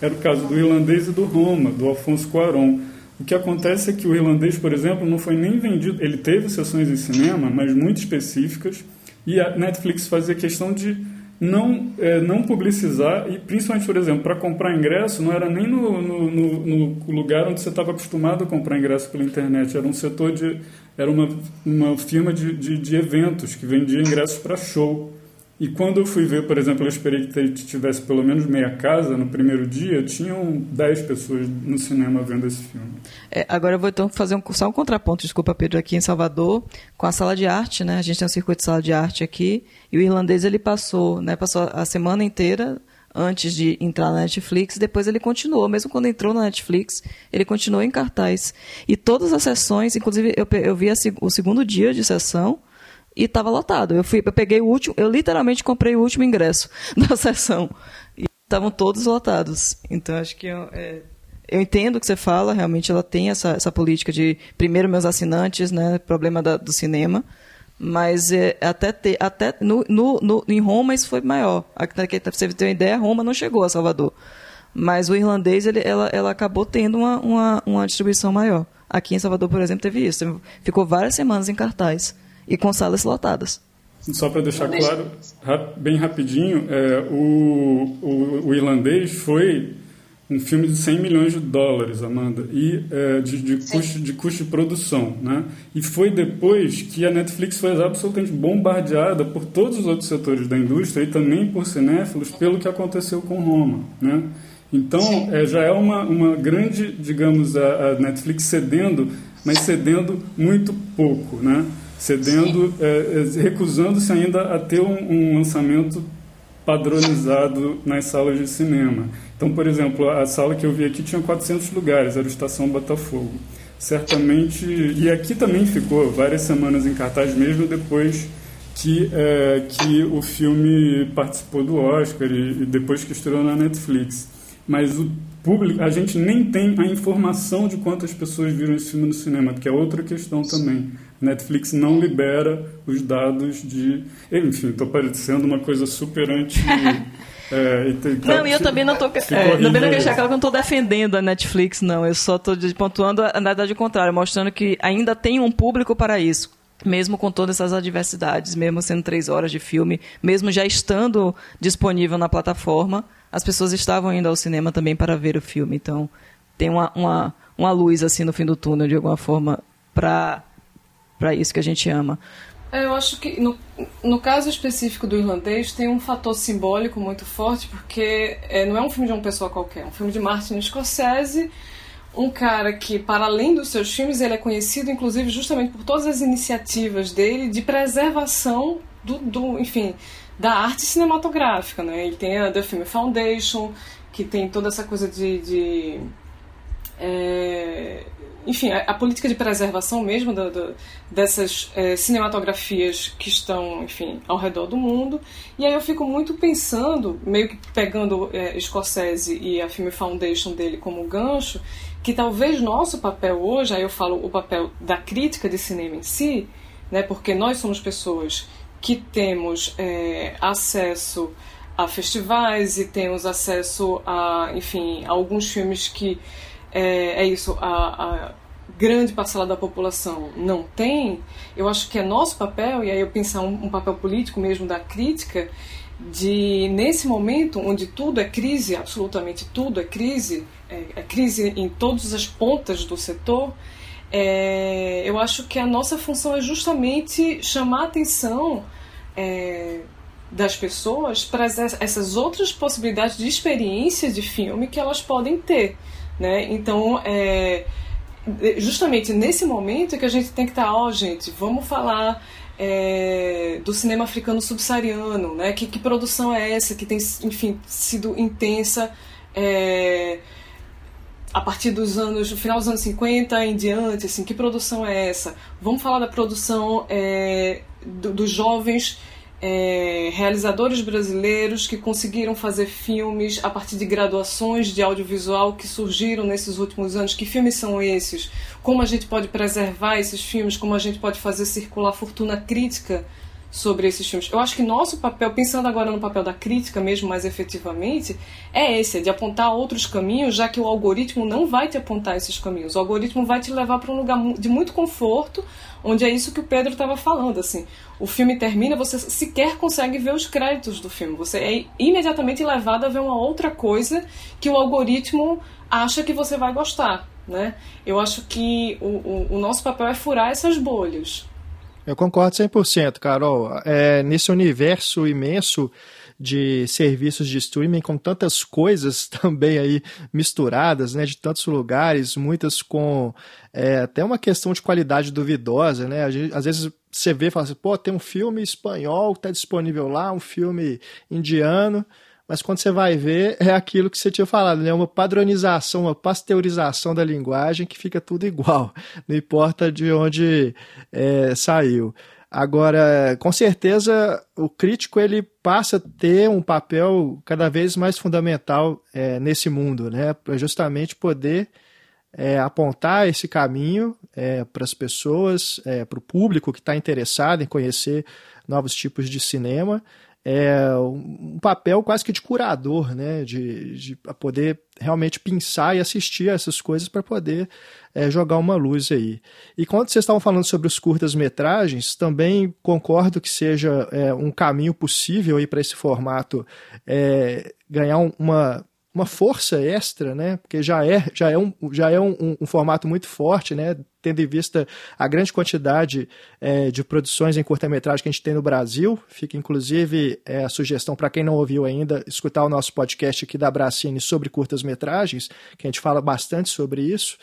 Era o caso do Irlandês e do Roma, do Alfonso Cuarón. O que acontece é que o Irlandês, por exemplo, não foi nem vendido. Ele teve sessões em cinema, mas muito específicas, e a Netflix fazia questão de não, é, não publicizar, e principalmente, por exemplo, para comprar ingresso, não era nem no, no, no, no lugar onde você estava acostumado a comprar ingresso pela internet, era um setor de. era uma, uma firma de, de, de eventos que vendia ingressos para show. E quando eu fui ver, por exemplo, eu esperei que tivesse pelo menos meia casa no primeiro dia, tinham 10 pessoas no cinema vendo esse filme. É, agora eu vou então fazer um, só um contraponto, desculpa Pedro, aqui em Salvador, com a sala de arte, né? A gente tem um circuito de sala de arte aqui, e o irlandês ele passou, né? Passou a semana inteira antes de entrar na Netflix, depois ele continuou, mesmo quando entrou na Netflix, ele continuou em cartaz. E todas as sessões, inclusive eu, eu vi a, o segundo dia de sessão, e estava lotado. Eu fui, eu peguei o último, eu literalmente comprei o último ingresso da sessão e estavam todos lotados. Então acho que eu, é, eu entendo o que você fala. Realmente ela tem essa, essa política de primeiro meus assinantes, né, problema da, do cinema. Mas é, até, até no, no, no, em Roma isso foi maior. Para você ter uma ideia, Roma não chegou a Salvador. Mas o irlandês ele, ela, ela acabou tendo uma, uma, uma distribuição maior. Aqui em Salvador, por exemplo, teve isso. Ficou várias semanas em cartaz e com salas lotadas. Só para deixar claro, bem rapidinho, é, o, o, o, irlandês foi um filme de 100 milhões de dólares, Amanda, e é, de, de, custo, de custo de produção. Né? E foi depois que a Netflix foi absolutamente bombardeada por todos os outros setores da indústria e também por cinéfilos pelo que aconteceu com Roma. Né? Então, é, já é uma, uma grande, digamos, a, a Netflix cedendo, mas cedendo muito pouco, né? Cedendo, é, é, recusando-se ainda a ter um, um, lançamento padronizado nas salas de cinema. Então, por exemplo, a sala que eu vi aqui tinha 400 lugares, era o Estação Botafogo. Certamente, e aqui também ficou várias semanas em cartaz, mesmo depois que, é, que o filme participou do Oscar e, e depois que estreou na Netflix. Mas o público, a gente nem tem a informação de quantas pessoas viram esse filme no cinema, que é outra questão também. Netflix não libera os dados de. Enfim, estou parecendo uma coisa super anti. É, e, tá, não, e eu também não estou. É, também não deixar claro que eu não estou defendendo a Netflix, não. Eu só estou pontuando a verdade contrária, mostrando que ainda tem um público para isso. Mesmo com todas essas adversidades, mesmo sendo três horas de filme, mesmo já estando disponível na plataforma, as pessoas estavam indo ao cinema também para ver o filme. Então, tem uma, uma, uma luz assim no fim do túnel, de alguma forma, para para isso que a gente ama. É, eu acho que no, no caso específico do irlandês tem um fator simbólico muito forte, porque é, não é um filme de uma pessoa qualquer, é um filme de Martin Scorsese, um cara que, para além dos seus filmes, ele é conhecido, inclusive, justamente por todas as iniciativas dele de preservação do, do enfim, da arte cinematográfica, né? Ele tem a The Film Foundation, que tem toda essa coisa de, de é, enfim, a, a, política de preservação mesmo do, do, dessas é, cinematografias que estão, enfim, ao redor do mundo. E aí eu fico muito pensando, meio que pegando é, Scorsese e a Film Foundation dele como gancho, que talvez nosso papel hoje, aí eu falo o papel da crítica de cinema em si, né, porque nós somos pessoas que temos é, acesso a festivais e temos acesso a, enfim, a alguns filmes que é, é isso, a, a, grande parcela da população não tem, eu acho que é nosso papel, e aí eu pensar um, um papel político mesmo da crítica, de nesse momento onde tudo é crise, absolutamente tudo é crise, é, é crise em todas as pontas do setor, é, eu acho que a nossa função é justamente chamar a atenção é, das pessoas para essas outras possibilidades de experiência de filme que elas podem ter. Né? Então, é, justamente nesse momento que a gente tem que estar, tá, ó, oh, gente, vamos falar é, do cinema africano subsaariano, né? Que, que, produção é essa que tem, enfim, sido intensa é, a partir dos anos, no final dos anos 50 em diante, assim, que produção é essa? Vamos falar da produção é, do, dos jovens é, realizadores brasileiros que conseguiram fazer filmes a partir de graduações de audiovisual que surgiram nesses últimos anos. Que filmes são esses? Como a gente pode preservar esses filmes? Como a gente pode fazer circular fortuna crítica sobre esses filmes. Eu acho que nosso papel, pensando agora no papel da crítica mesmo mais efetivamente, é esse, é de apontar outros caminhos, já que o algoritmo não vai te apontar esses caminhos. O algoritmo vai te levar para um lugar de muito conforto, onde é isso que o Pedro estava falando, assim. O filme termina, você sequer consegue ver os créditos do filme. Você é imediatamente levado a ver uma outra coisa que o algoritmo acha que você vai gostar, né? Eu acho que o, o, o nosso papel é furar essas bolhas. Eu concordo 100%, Carol. É, nesse universo imenso de serviços de streaming com tantas coisas também aí misturadas, né, de tantos lugares, muitas com é, até uma questão de qualidade duvidosa, né? Às vezes você vê e fala assim, pô, tem um filme espanhol que está disponível lá, um filme indiano, mas quando você vai ver, é aquilo que você tinha falado, né? Uma padronização, uma pasteurização da linguagem que fica tudo igual, não importa de onde é, saiu. Agora, com certeza, o crítico ele passa a ter um papel cada vez mais fundamental é, nesse mundo, né? Para justamente poder é, apontar esse caminho é, para as pessoas, é, para o público que está interessado em conhecer novos tipos de cinema é, um papel quase que de curador, né? De, de poder realmente pensar e assistir a essas coisas para poder é, jogar uma luz aí. E quando vocês estavam falando sobre os curtas-metragens, também concordo que seja é, um caminho possível aí para esse formato é, ganhar uma uma força extra, né? Porque já é, já é, um, já é um, um, um formato muito forte, né? Tendo em vista a grande quantidade é, de produções em curta-metragem que a gente tem no Brasil. Fica, inclusive, é, a sugestão para quem não ouviu ainda, escutar o nosso podcast aqui da Bracine sobre curtas-metragens, que a gente fala bastante sobre isso.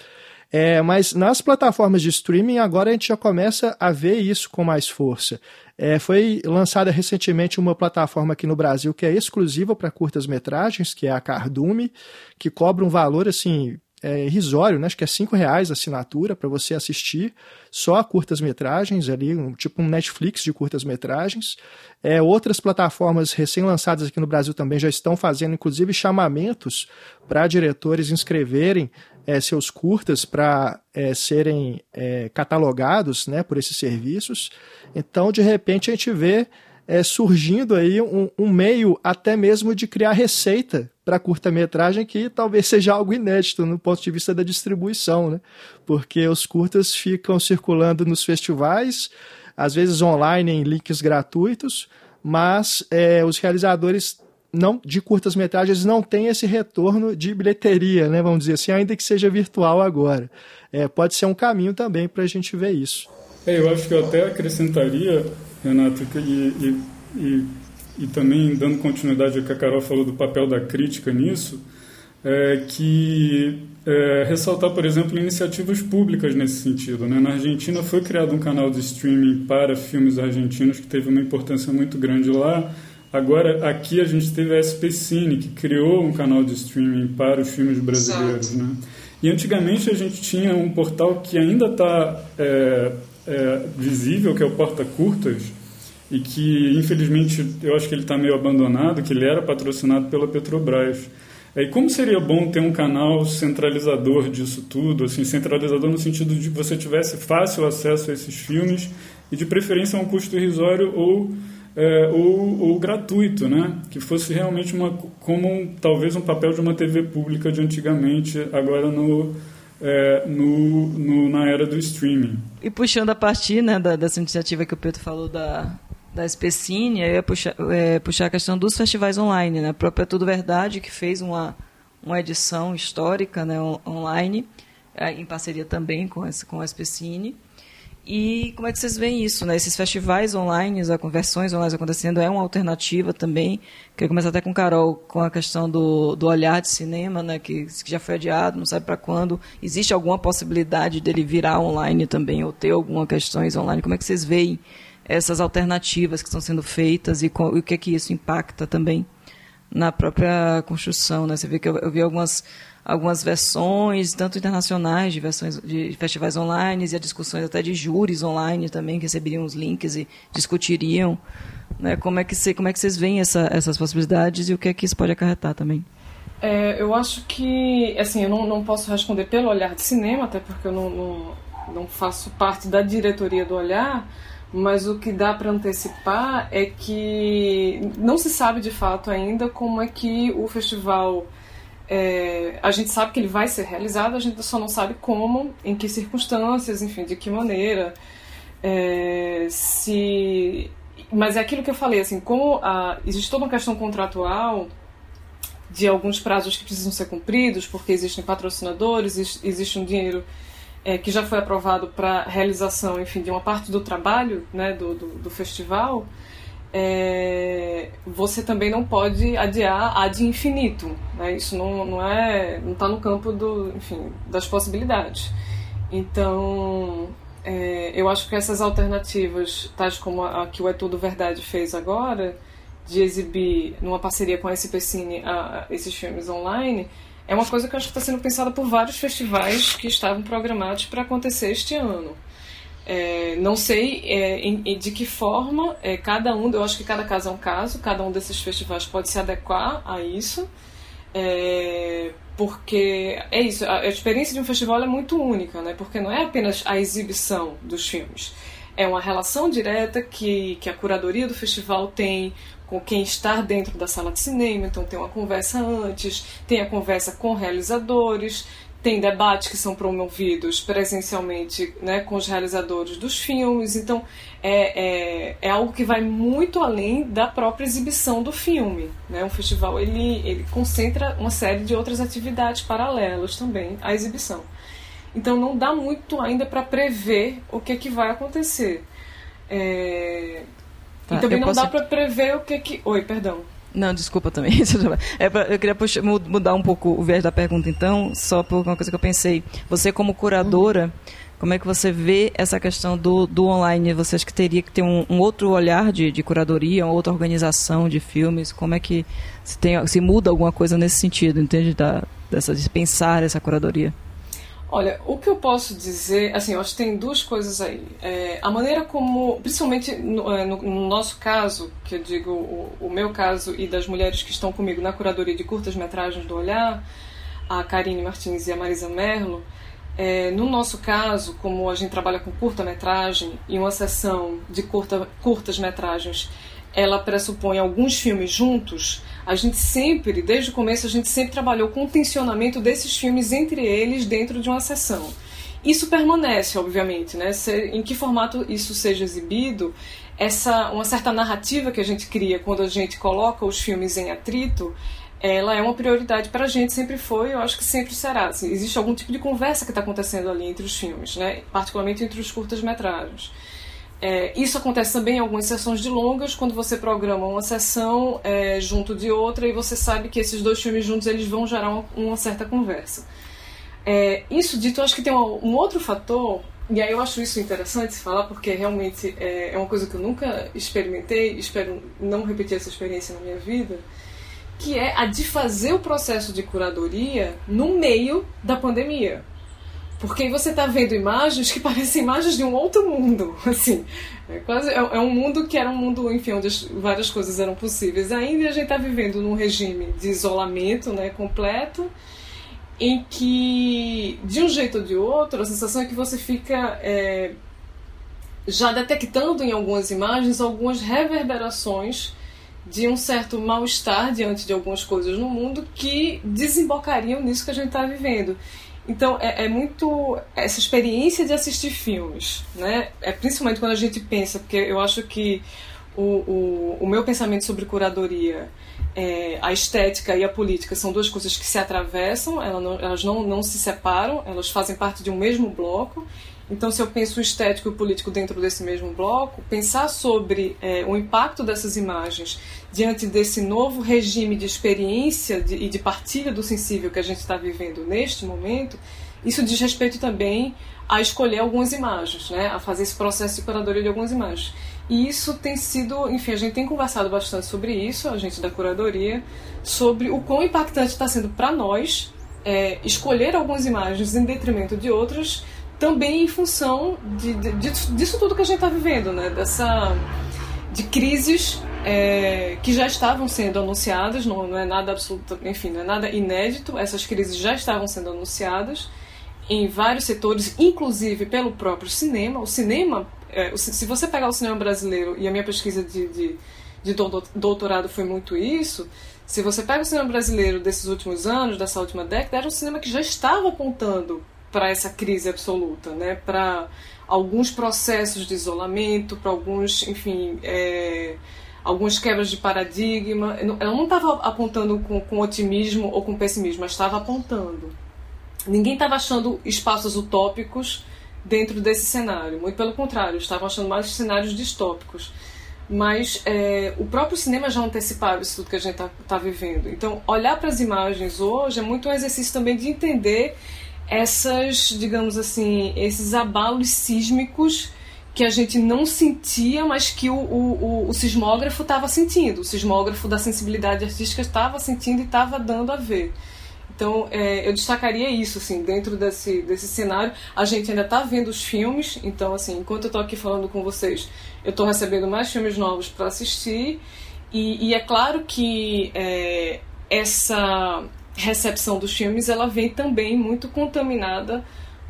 É, mas nas plataformas de streaming agora a gente já começa a ver isso com mais força. É, foi lançada recentemente uma plataforma aqui no Brasil que é exclusiva para curtas metragens, que é a Cardume, que cobra um valor assim é, irrisório, né? acho que é cinco reais a assinatura para você assistir só curtas metragens ali, um, tipo um Netflix de curtas metragens. É, outras plataformas recém-lançadas aqui no Brasil também já estão fazendo, inclusive, chamamentos para diretores inscreverem é, seus curtas para é, serem é, catalogados né, por esses serviços. Então, de repente, a gente vê é, surgindo aí um, um, meio até mesmo de criar receita para curta-metragem que talvez seja algo inédito no ponto de vista da distribuição, né? Porque os curtas ficam circulando nos festivais, às vezes online em links gratuitos, mas é, os realizadores não de curtas metragens não têm esse retorno de bilheteria, né? Vamos dizer assim, ainda que seja virtual agora. É, pode ser um caminho também para a gente ver isso. É, eu acho que eu até acrescentaria, Renato, e, e, e, e, também dando continuidade ao que a Carol falou do papel da crítica nisso, é, que é, ressaltar, por exemplo, iniciativas públicas nesse sentido. Né? Na Argentina foi criado um canal de streaming para filmes argentinos que teve uma importância muito grande lá. Agora, aqui a gente teve a SP Cine, que criou um canal de streaming para os filmes brasileiros. Né? E antigamente a gente tinha um portal que ainda está é, é, visível, que é o Porta Curtas, e que infelizmente eu acho que ele está meio abandonado, que ele era patrocinado pela Petrobras. E como seria bom ter um canal centralizador disso tudo, assim, centralizador no sentido de que você tivesse fácil acesso a esses filmes e de preferência a um custo irrisório ou, é, ou, ou, gratuito, né? Que fosse realmente uma, como um, talvez um papel de uma TV pública de antigamente, agora no, é, no, no, na era do streaming. E puxando a partir né, da, dessa iniciativa que o Pedro falou da, da Especine, eu ia puxar, é, puxar a questão dos festivais online. Né? A própria Tudo Verdade, que fez uma, uma edição histórica né, online, é, em parceria também com, esse, com a Especine. E como é que vocês veem isso? Né? Esses festivais online, as conversões online acontecendo, é uma alternativa também. Queria começar até com Carol, com a questão do, do olhar de cinema, né? que, que já foi adiado, não sabe para quando. Existe alguma possibilidade dele virar online também, ou ter alguma questões online? Como é que vocês veem essas alternativas que estão sendo feitas e, com, e o que é que isso impacta também na própria construção? Né? Você vê que eu, eu vi algumas algumas versões, tanto internacionais, de versões de festivais online, e discussões até de júris online também, que receberiam os links e discutiriam. Né? Como, é que cê, como é que vocês veem essa, essas possibilidades e o que é que isso pode acarretar também? É, eu acho que, assim, eu não, não posso responder pelo olhar de cinema, até porque eu não, não, não faço parte da diretoria do olhar, mas o que dá para antecipar é que não se sabe de fato ainda como é que o festival. É, a gente sabe que ele vai ser realizado, a gente só não sabe como, em que circunstâncias, enfim, de que maneira. É, se, mas é aquilo que eu falei, assim, como a, existe toda uma questão contratual de alguns prazos que precisam ser cumpridos, porque existem patrocinadores, existe um dinheiro é, que já foi aprovado para realização, enfim, de uma parte do trabalho né, do, do, do festival, é, você também não pode adiar ad infinito. Né? Isso não, não é não está no campo do, enfim, das possibilidades. Então, é, eu acho que essas alternativas, tais como a, a, que o É Tudo Verdade fez agora, de exibir numa parceria com a SP Cine a, a, esses filmes online, é uma coisa que eu acho que está sendo pensada por vários festivais que estavam programados para acontecer este ano. É, não sei é, em, de que forma é, cada um, eu acho que cada caso é um caso, cada um desses festivais pode se adequar a isso, é, porque é isso, a, a experiência de um festival é muito única, né? porque não é apenas a exibição dos filmes, é uma relação direta que, que a curadoria do festival tem com quem está dentro da sala de cinema, então tem uma conversa antes, tem a conversa com realizadores, tem debates que são promovidos presencialmente né, com os realizadores dos filmes, então é, é, é, algo que vai muito além da própria exibição do filme. Né? Um festival ele, ele concentra uma série de outras atividades paralelas também à exibição. Então não dá muito ainda para prever o que, é que vai acontecer. É, Tá, e também não posso... dá para prever o que que. Oi, perdão. Não, desculpa também. É pra, eu queria puxar, mudar um pouco o viés da pergunta, então, só por uma coisa que eu pensei. Você, como curadora, uhum. como é que você vê essa questão do, do online? Você acha que teria que ter um, um, outro olhar de, de curadoria, uma outra organização de filmes? Como é que se, tem, se muda alguma coisa nesse sentido, entende? Da, dessa, de pensar essa curadoria? Olha, o que eu posso dizer, assim, eu acho que tem duas coisas aí. É, a maneira como, principalmente no, é, no, no, nosso caso, que eu digo o, o, meu caso e das mulheres que estão comigo na curadoria de curtas-metragens do Olhar, a Karine Martins e a Marisa Merlo, é, no nosso caso, como a gente trabalha com curta-metragem e uma sessão de curta, curtas-metragens, ela pressupõe alguns filmes juntos, a gente sempre, desde o começo, a gente sempre trabalhou com o tensionamento desses filmes entre eles dentro de uma sessão. Isso permanece, obviamente, né? Se, em que formato isso seja exibido, essa uma certa narrativa que a gente cria quando a gente coloca os filmes em atrito, ela é uma prioridade para a gente, sempre foi, eu acho que sempre será. Assim, existe algum tipo de conversa que está acontecendo ali entre os filmes, né? particularmente entre os curtas-metragens. É, isso acontece também em algumas sessões de longas, quando você programa uma sessão é, junto de outra e você sabe que esses dois filmes juntos eles vão gerar uma, uma certa conversa. É, isso dito, acho que tem um, um, outro fator, e aí eu acho isso interessante falar, porque realmente é, é uma coisa que eu nunca experimentei, espero não repetir essa experiência na minha vida, que é a de fazer o processo de curadoria no meio da pandemia. Porque você está vendo imagens que parecem imagens de um outro mundo, assim. É, quase, é, é, um mundo que era um mundo, enfim, onde várias coisas eram possíveis. Ainda a gente está vivendo num regime de isolamento né, completo, em que, de um jeito ou de outro, a sensação é que você fica é, já detectando em algumas imagens algumas reverberações de um certo mal-estar diante de algumas coisas no mundo que desembocariam nisso que a gente está vivendo. Então é, é, muito essa experiência de assistir filmes, né? É principalmente quando a gente pensa, porque eu acho que o, o, o meu pensamento sobre curadoria, é, a estética e a política são duas coisas que se atravessam, elas, não, elas não, não se separam, elas fazem parte de um mesmo bloco. Então, se eu penso o estético e o político dentro desse mesmo bloco, pensar sobre é, o impacto dessas imagens diante desse novo regime de experiência de, e de partilha do sensível que a gente está vivendo neste momento, isso diz respeito também a escolher algumas imagens, né, a fazer esse processo de curadoria de algumas imagens. E isso tem sido, enfim, a gente tem conversado bastante sobre isso, a gente da curadoria, sobre o quão impactante está sendo para nós é, escolher algumas imagens em detrimento de outras também em função de, de, disso tudo que a gente está vivendo, né? Dessa de crises é, que já estavam sendo anunciadas, não, não, é nada absoluto, enfim, não é nada inédito. Essas crises já estavam sendo anunciadas em vários setores, inclusive pelo próprio cinema. O cinema é, se você pegar o cinema brasileiro, e a minha pesquisa de, de, de doutorado foi muito isso, se você pega o cinema brasileiro desses últimos anos, dessa última década, era um cinema que já estava apontando para essa crise absoluta, né? para alguns processos de isolamento, para alguns, enfim, é, algumas quebras de paradigma. Ela não estava apontando com, com otimismo ou com pessimismo, mas estava apontando. Ninguém estava achando espaços utópicos dentro desse cenário, muito pelo contrário, estavam achando mais cenários distópicos. Mas é, o próprio cinema já antecipava isso tudo que a gente está tá vivendo. Então, olhar para as imagens hoje é muito um exercício também de entender essas, digamos assim, esses abalos sísmicos que a gente não sentia, mas que o, o, o sismógrafo estava sentindo. O sismógrafo da sensibilidade artística estava sentindo e estava dando a ver. Então, é, eu destacaria isso, assim, dentro desse, desse cenário. A gente ainda está vendo os filmes, então, assim, enquanto eu estou aqui falando com vocês, eu estou recebendo mais filmes novos para assistir. E, e, é claro que é, essa recepção dos filmes, ela vem também muito contaminada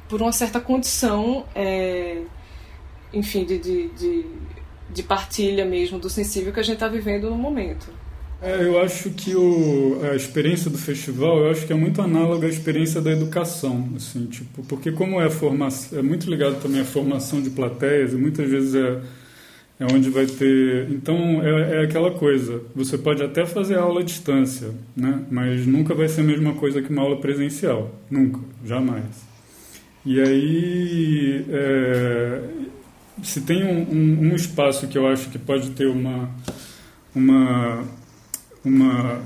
por uma certa condição... É, enfim, de, de, de, de partilha mesmo do sensível que a gente está vivendo no momento. É, eu acho que o, a experiência do festival, eu acho que é muito análoga à experiência da educação, assim, tipo, porque como é formação, é muito ligado também à formação de plateias e muitas vezes é, é onde vai ter, então é, é aquela coisa, você pode até fazer aula à distância, né, mas nunca vai ser a mesma coisa que uma aula presencial, nunca, jamais. E aí, é, se tem um, um, um, espaço que eu acho que pode ter uma, uma, uma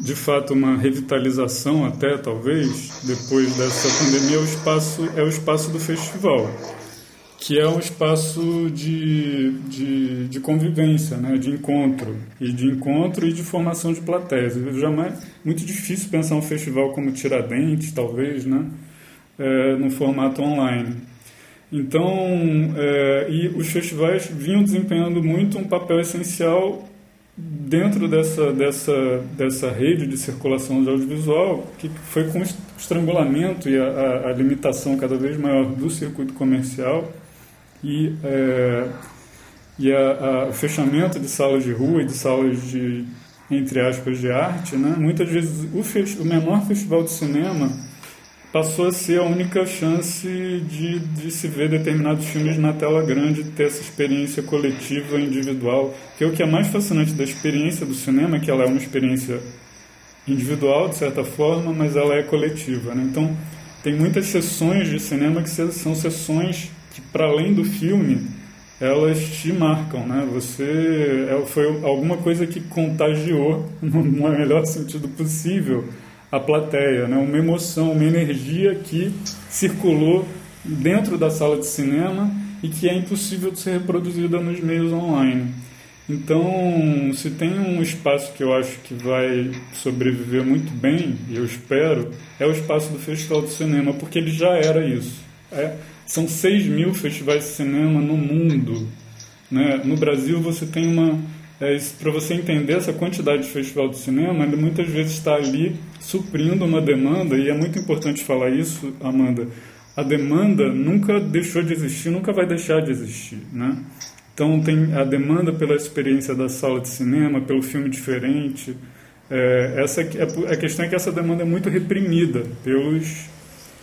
de fato uma revitalização até talvez depois dessa pandemia é o espaço é o espaço do festival que é um espaço de, de, de convivência, né, de encontro e de encontro e de formação de plateias. Jamais muito difícil pensar um festival como Tiradentes, talvez, né, é, no formato online. Então, é, e os festivais vinham desempenhando muito um papel essencial dentro dessa, dessa, dessa rede de circulação de audiovisual, que foi com o estrangulamento e a, a limitação cada vez maior do circuito comercial e, é, e a, a, o fechamento de salas de rua e de salas de, entre aspas, de arte, né? muitas vezes o, o menor festival de cinema passou a ser a única chance de, de se ver determinados filmes na tela grande, ter essa experiência coletiva, individual, que é o que é mais fascinante da experiência do cinema, que ela é uma experiência individual, de certa forma, mas ela é coletiva. Né? Então, tem muitas sessões de cinema que são sessões que, para além do filme, elas te marcam, né? Você é, foi alguma coisa que contagiou, no melhor sentido possível, a plateia, né? uma emoção, uma energia que circulou dentro da sala de cinema e que é impossível de ser reproduzida nos meios online. Então, se tem um espaço que eu acho que vai sobreviver muito bem, e eu espero, é o espaço do Festival de Cinema, porque ele já era isso. É, são 6 mil festivais de cinema no mundo. Né? No Brasil, você tem uma é, para você entender essa quantidade de festival de cinema, ele muitas vezes está ali suprindo uma demanda, e é muito importante falar isso, Amanda. A demanda nunca deixou de existir, nunca vai deixar de existir. Né? Então, tem a demanda pela experiência da sala de cinema, pelo filme diferente. É, essa, é, a questão é que essa demanda é muito reprimida pelos,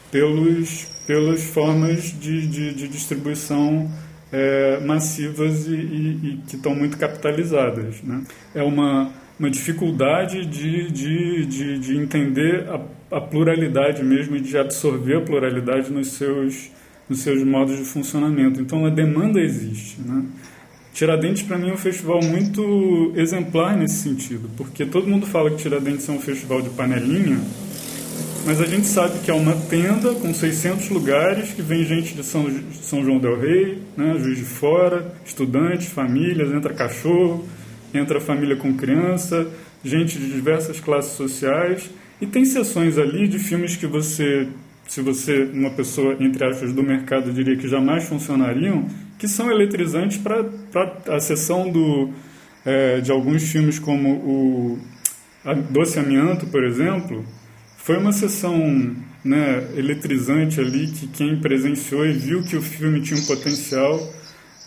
pelos, pelas formas de, de, de distribuição é, massivas e, e, e que estão muito capitalizadas. Né? É uma, uma dificuldade de, de, de, de entender a, a, pluralidade mesmo e de absorver a pluralidade nos seus, nos seus modos de funcionamento. Então a demanda existe. Né? Tiradentes, para mim, é um festival muito exemplar nesse sentido, porque todo mundo fala que Tiradentes é um festival de panelinha, mas a gente sabe que é uma tenda com 600 lugares, que vem gente de São, São João del Rei, né, Juiz de Fora, estudantes, famílias, entra cachorro, entra família com criança, gente de diversas classes sociais. E tem sessões ali de filmes que você, se você, uma pessoa, entre aspas, do mercado, diria que jamais funcionariam, que são eletrizantes para a sessão do, é, de alguns filmes como o Doce Amianto, por exemplo, foi uma sessão né, eletrizante ali que quem presenciou e viu que o filme tinha um potencial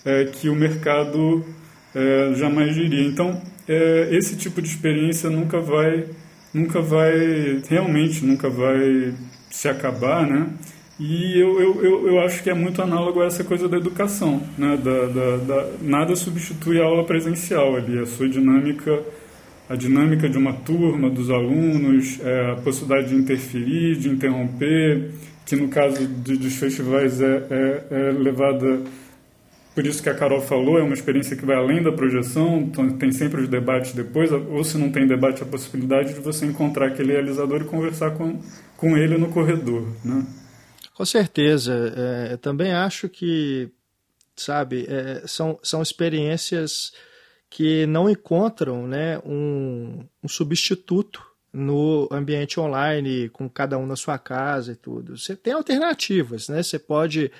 é, que o mercado é, jamais diria. Então, é, esse tipo de experiência nunca vai, nunca vai, realmente nunca vai se acabar, né? E eu, eu, eu, eu acho que é muito análogo a essa coisa da educação, né? Da, da, da, nada substitui a aula presencial ali, a sua dinâmica, a dinâmica de uma turma, dos alunos, é, a possibilidade de interferir, de interromper, que no caso de, dos festivais é, é, é levada por isso que a Carol falou, é uma experiência que vai além da projeção, então tem sempre os debates depois, ou se não tem debate, a possibilidade de você encontrar aquele realizador e conversar com, com ele no corredor, né? Com certeza. É, também acho que, sabe, é, são, são experiências que não encontram né, um, um substituto no ambiente online, com cada um na sua casa e tudo. Você tem alternativas, né? Você pode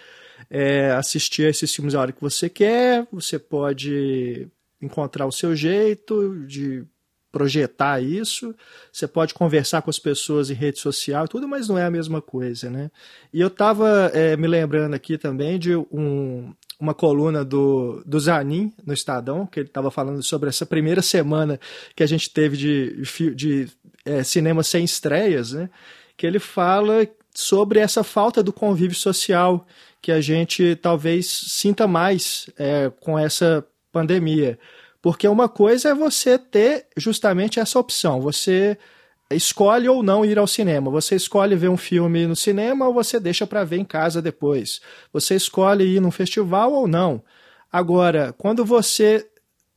é, assistir a esses filmes a hora que você quer, você pode encontrar o seu jeito de projetar isso, você pode conversar com as pessoas em rede social e tudo, mas não é a mesma coisa, né? E eu estava é, me lembrando aqui também de um, uma coluna do, do Zanin no Estadão, que ele estava falando sobre essa primeira semana que a gente teve de, de, é, cinema sem estreias, né? Que ele fala sobre essa falta do convívio social que a gente talvez sinta mais é, com essa pandemia. Porque uma coisa é você ter justamente essa opção. Você escolhe ou não ir ao cinema. Você escolhe ver um filme no cinema ou você deixa para ver em casa depois. Você escolhe ir num festival ou não. Agora, quando você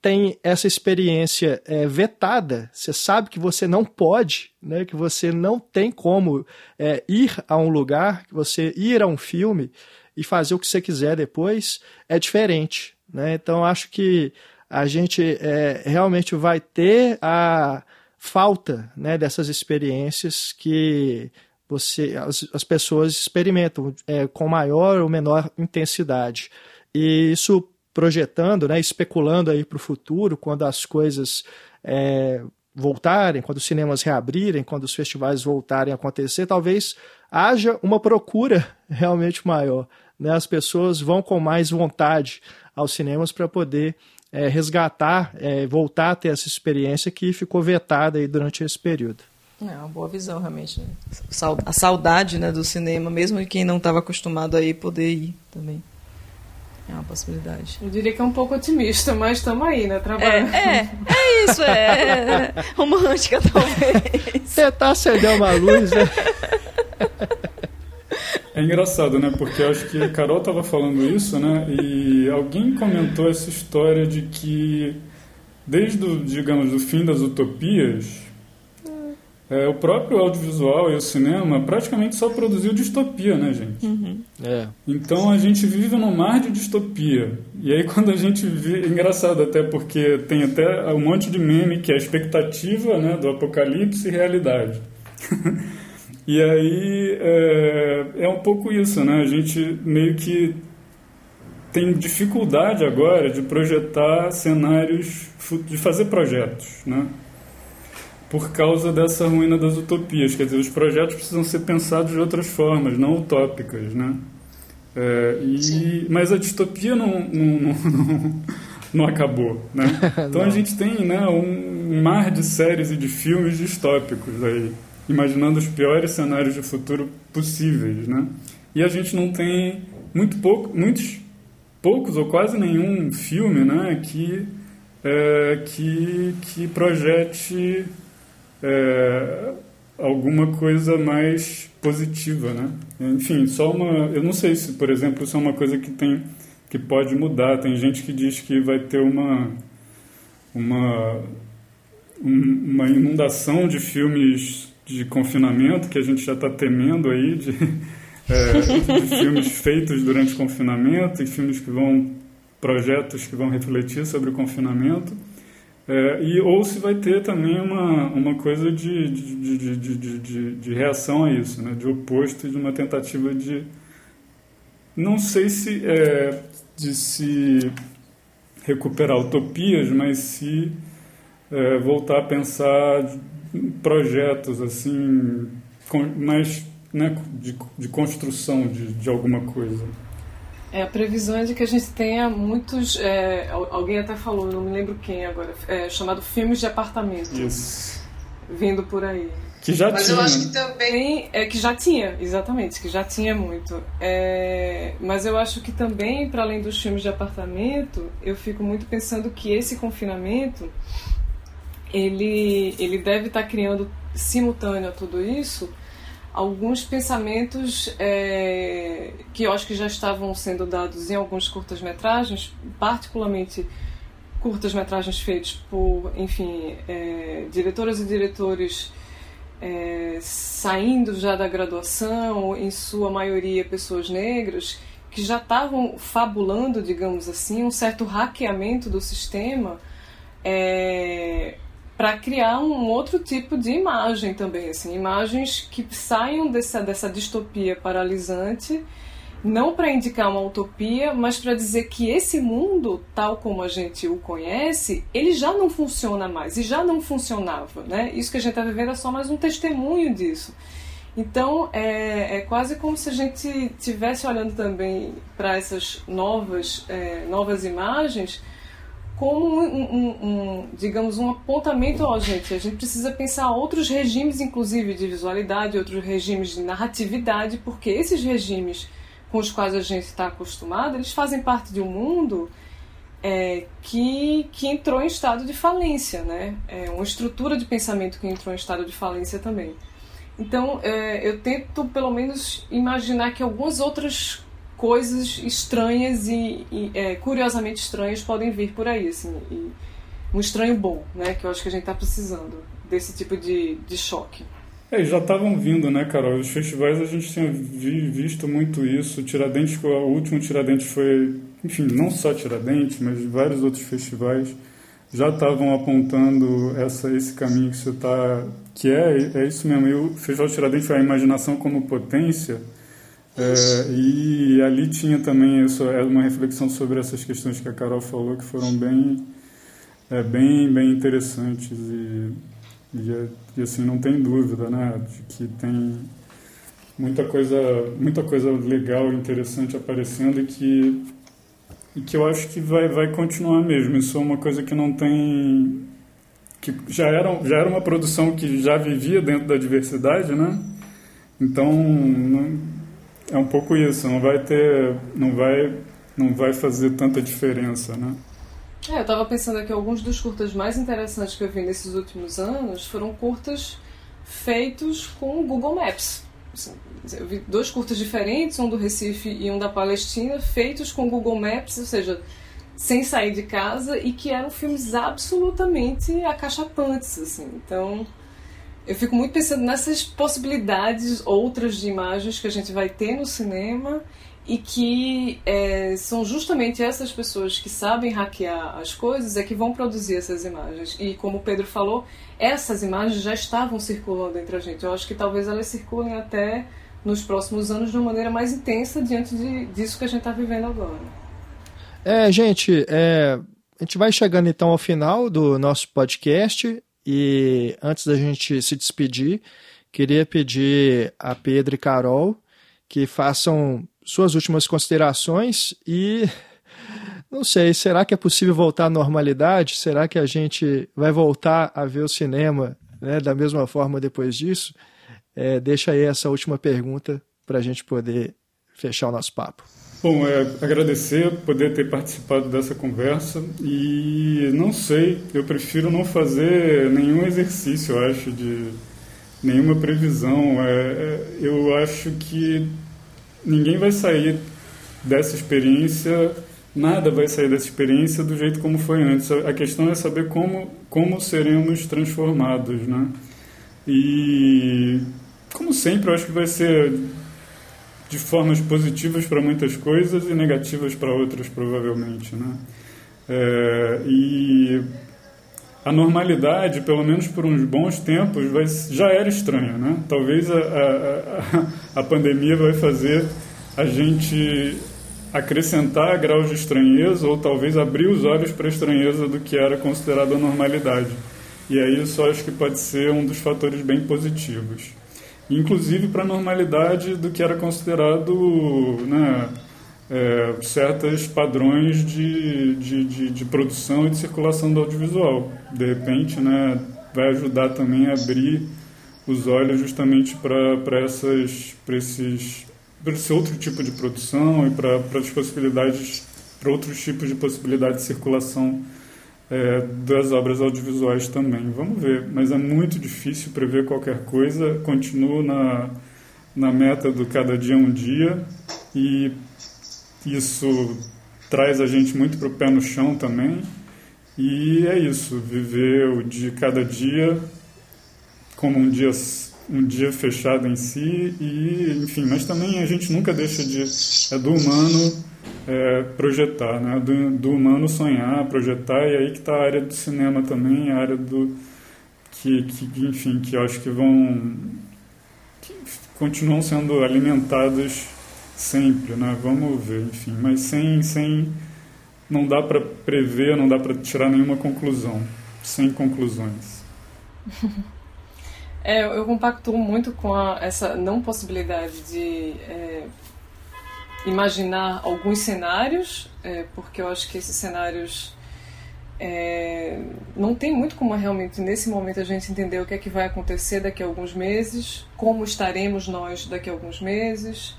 tem essa experiência é, vetada, você sabe que você não pode, né, que você não tem como é, ir a um lugar, que você ir a um filme, e fazer o que você quiser depois é diferente. Né? Então, acho que a gente é, realmente vai ter a falta né, dessas experiências que você, as, as pessoas experimentam é, com maior ou menor intensidade. E isso projetando, né, especulando aí para o futuro, quando as coisas é, voltarem, quando os cinemas reabrirem, quando os festivais voltarem a acontecer, talvez haja uma procura realmente maior. Né? As pessoas vão com mais vontade aos cinemas para poder é, resgatar, é, voltar a ter essa experiência que ficou vetada aí durante esse período. É uma boa visão, realmente. Né? A saudade né, do cinema, mesmo de quem não estava acostumado a ir, poder ir também. É uma possibilidade. Eu diria que é um pouco otimista, mas estamos aí, né? Trabalhando. É, é, é isso, é. Romântica, talvez. Tentar acender uma luz, né? É engraçado, né? Porque eu acho que a Carol estava falando isso, né? E alguém comentou essa história de que desde, o, digamos, o fim das utopias, é, o próprio audiovisual e o cinema praticamente só produziu distopia, né, gente? Uhum. É. Então a gente vive num mar de distopia. E aí quando a gente vê. Engraçado até porque tem até um monte de meme que é a expectativa né, do apocalipse e realidade. e aí é, é um pouco isso, né? A gente meio que tem dificuldade agora de projetar cenários, de fazer projetos, né? por causa dessa ruína das utopias. Quer dizer, os projetos precisam ser pensados de outras formas, não utópicas, né? É, e, mas a distopia não, não, não, não acabou, né? Então a gente tem né, um mar de séries e de filmes distópicos aí, imaginando os piores cenários de futuro possíveis, né? E a gente não tem muito pouco, muitos poucos ou quase nenhum filme, né, que é, que que projete é, alguma coisa mais positiva, né? Enfim, só uma, eu não sei se, por exemplo, isso é uma coisa que tem que pode mudar. Tem gente que diz que vai ter uma uma uma inundação de filmes de confinamento que a gente já está temendo aí de, é, de filmes feitos durante o confinamento e filmes que vão projetos que vão refletir sobre o confinamento é, e, ou se vai ter também uma, uma coisa de, de, de, de, de, de reação a isso, né? de oposto, de uma tentativa de. Não sei se é, de se recuperar utopias, mas se é, voltar a pensar projetos assim com, mais né, de, de construção de, de alguma coisa. É, a previsão é de que a gente tenha muitos. É, alguém até falou, não me lembro quem agora, é, chamado filmes de apartamento. Isso. Vindo por aí. Que já mas tinha. eu acho que também. É, que já tinha, exatamente, que já tinha muito. É, mas eu acho que também, para além dos filmes de apartamento, eu fico muito pensando que esse confinamento ele, ele deve estar tá criando simultâneo a tudo isso alguns pensamentos é, que eu acho que já estavam sendo dados em alguns curtas-metragens, particularmente curtas-metragens feitos por, enfim, é, diretoras e diretores é, saindo já da graduação, em sua maioria pessoas negras, que já estavam fabulando, digamos assim, um certo hackeamento do sistema é, para criar um outro tipo de imagem também, assim, imagens que saiam dessa, dessa distopia paralisante, não para indicar uma utopia, mas para dizer que esse mundo, tal como a gente o conhece, ele já não funciona mais e já não funcionava, né? Isso que a gente está vivendo é só mais um testemunho disso. Então é, é quase como se a gente tivesse olhando também para essas novas, é, novas imagens como um, um, um, digamos, um apontamento, ó, gente, a gente precisa pensar outros regimes, inclusive de visualidade, outros regimes de narratividade, porque esses regimes com os quais a gente está acostumado, eles fazem parte de um mundo é, que, que entrou em estado de falência, né? É uma estrutura de pensamento que entrou em estado de falência também. Então, é, eu tento, pelo menos, imaginar que algumas outras coisas estranhas e, e é, curiosamente estranhas podem vir por aí, assim, um estranho bom, né, que eu acho que a gente está precisando desse tipo de, de choque. É, já estavam vindo, né, Carol? Os festivais a gente tinha vi, visto muito isso. Tiradentes, o último Tiradentes foi, enfim, não só Tiradentes, mas vários outros festivais já estavam apontando essa, esse caminho que você está, que é, é isso mesmo. E o Festival Tiradentes foi a imaginação como potência é, e ali tinha também isso, é uma reflexão sobre essas questões que a Carol falou que foram bem, é, bem, bem interessantes e, e, e, assim não tem dúvida, né, de que tem muita coisa, muita coisa legal, interessante aparecendo e que e que eu acho que vai, vai continuar mesmo. Isso é uma coisa que não tem que já era, já era uma produção que já vivia dentro da diversidade, né? Então, não, é um pouco isso, não vai ter, não vai, não vai fazer tanta diferença, né? É, eu estava pensando aqui, alguns dos curtas mais interessantes que eu vi nesses últimos anos foram curtas feitos com o Google Maps. Assim, eu vi dois curtas diferentes, um do Recife e um da Palestina, feitos com Google Maps, ou seja, sem sair de casa, e que eram filmes absolutamente acachapantes, assim. Então, eu fico muito pensando nessas possibilidades outras de imagens que a gente vai ter no cinema e que é, são justamente essas pessoas que sabem hackear as coisas é que vão produzir essas imagens. E como o Pedro falou, essas imagens já estavam circulando entre a gente. Eu acho que talvez elas circulem até nos próximos anos de uma maneira mais intensa diante de, disso que a gente está vivendo agora. É, gente, é, a gente vai chegando então ao final do nosso podcast. E antes da gente se despedir, queria pedir a Pedro e Carol que façam suas últimas considerações e não sei, será que é possível voltar à normalidade? Será que a gente vai voltar a ver o cinema né, da mesma forma depois disso? É, deixa aí essa última pergunta para a gente poder fechar o nosso papo. Bom, é, agradecer poder ter participado dessa conversa e não sei, eu prefiro não fazer nenhum exercício, eu acho, de nenhuma previsão. É, é, eu acho que ninguém vai sair dessa experiência, nada vai sair dessa experiência do jeito como foi antes. A questão é saber como, como seremos transformados, né? E, como sempre, eu acho que vai ser de formas positivas para muitas coisas e negativas para outras, provavelmente. Né? É, e a normalidade, pelo menos por uns bons tempos, vai, já era estranha. Né? Talvez a, a, a, pandemia vai fazer a gente acrescentar graus de estranheza ou talvez abrir os olhos para a estranheza do que era considerado a normalidade. E aí isso acho que pode ser um dos fatores bem positivos inclusive para a normalidade do que era considerado né, é, certos padrões de, de, de, de, produção e de circulação do audiovisual. De repente, né, vai ajudar também a abrir os olhos justamente para esses para esse outro tipo de produção e para as possibilidades para outros tipos de possibilidade de circulação é, das obras audiovisuais também. Vamos ver, mas é muito difícil prever qualquer coisa. Continuo na, na meta do cada dia um dia e isso traz a gente muito para o pé no chão também. E é isso, viver o dia cada dia como um dia um dia fechado em si e enfim, mas também a gente nunca deixa de é do humano é, projetar, né? Do, do, humano sonhar, projetar e aí que está a área do cinema também, a área do que, que enfim, que eu acho que vão que continuam sendo alimentadas sempre, né? Vamos ver, enfim, mas sem, sem não dá para prever, não dá para tirar nenhuma conclusão, sem conclusões. É, eu compacto muito com a, essa não possibilidade de é, imaginar alguns cenários, é, porque eu acho que esses cenários é, não tem muito como realmente nesse momento a gente entender o que é que vai acontecer daqui a alguns meses, como estaremos nós daqui a alguns meses.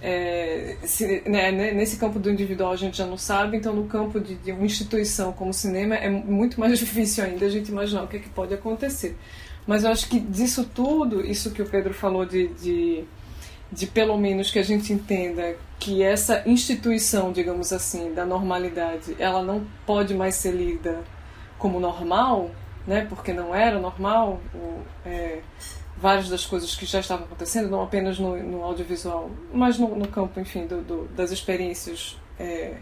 É, se, né, nesse campo do individual a gente já não sabe, então no campo de, de, uma instituição como o cinema é muito mais difícil ainda a gente imaginar o que, é que pode acontecer. Mas eu acho que disso tudo, isso que o Pedro falou de, de, de pelo menos que a gente entenda que essa instituição, digamos assim, da normalidade, ela não pode mais ser lida como normal, né, porque não era normal, o, é, várias das coisas que já estavam acontecendo, não apenas no, no audiovisual, mas no, no campo, enfim, do, do, das experiências é,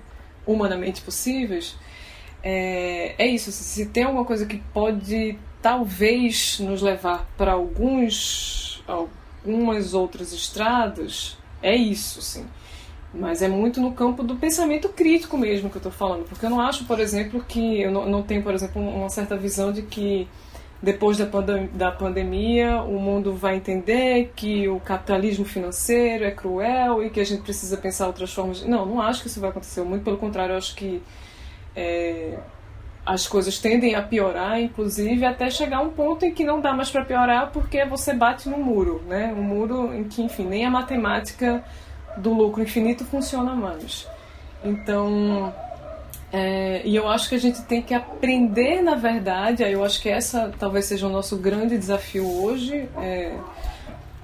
humanamente possíveis, é, é isso. Se tem alguma coisa que pode talvez nos levar para alguns algumas outras estradas, é isso, sim. Mas é muito no campo do pensamento crítico mesmo que eu estou falando, porque eu não acho, por exemplo, que eu não, não tenho, por exemplo, uma certa visão de que depois da, pandem da pandemia, o mundo vai entender que o capitalismo financeiro é cruel e que a gente precisa pensar outras formas. Não, não acho que isso vai acontecer. Muito pelo contrário, eu acho que é, as coisas tendem a piorar, inclusive, até chegar a um ponto em que não dá mais para piorar porque você bate no muro, né? Um muro em que, enfim, nem a matemática do lucro infinito funciona mais. Então é, e eu acho que a gente tem que aprender, na verdade, eu acho que essa talvez seja o nosso grande desafio hoje, é,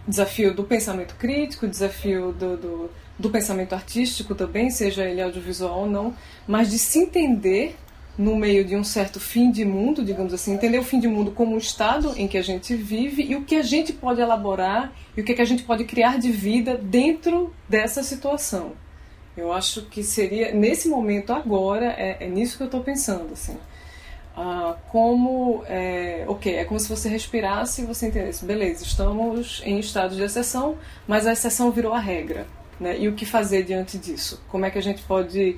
desafio do pensamento crítico, desafio do, do, do, pensamento artístico também, seja ele audiovisual ou não, mas de se entender no meio de um certo fim de mundo, digamos assim, entender o fim de mundo como um estado em que a gente vive e o que a gente pode elaborar e o que, é que a gente pode criar de vida dentro dessa situação. Eu acho que seria, nesse momento agora, é, é nisso que eu estou pensando, assim. Ah, como, é, ok, é como se você respirasse e você entendesse, beleza, estamos em estado de exceção, mas a exceção virou a regra, né? E o que fazer diante disso? Como é que a gente pode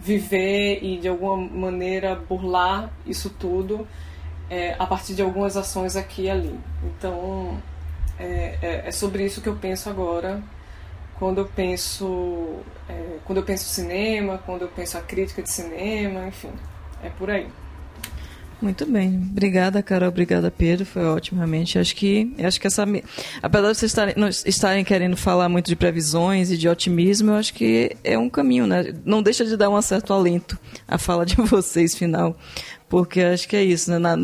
viver e, de alguma maneira, burlar isso tudo é, a partir de algumas ações aqui e ali? Então, é, é, é sobre isso que eu penso agora, quando eu penso é, quando eu penso cinema, quando eu penso a crítica de cinema, enfim, é por aí. Muito bem, obrigada, Carol, obrigada, Pedro, foi ótimo, realmente. Acho que, acho que essa, apesar de vocês estarem, estarem querendo falar muito de previsões e de otimismo, eu acho que é um caminho, né? Não deixa de dar um certo alento a fala de vocês final, porque acho que é isso, né? Na,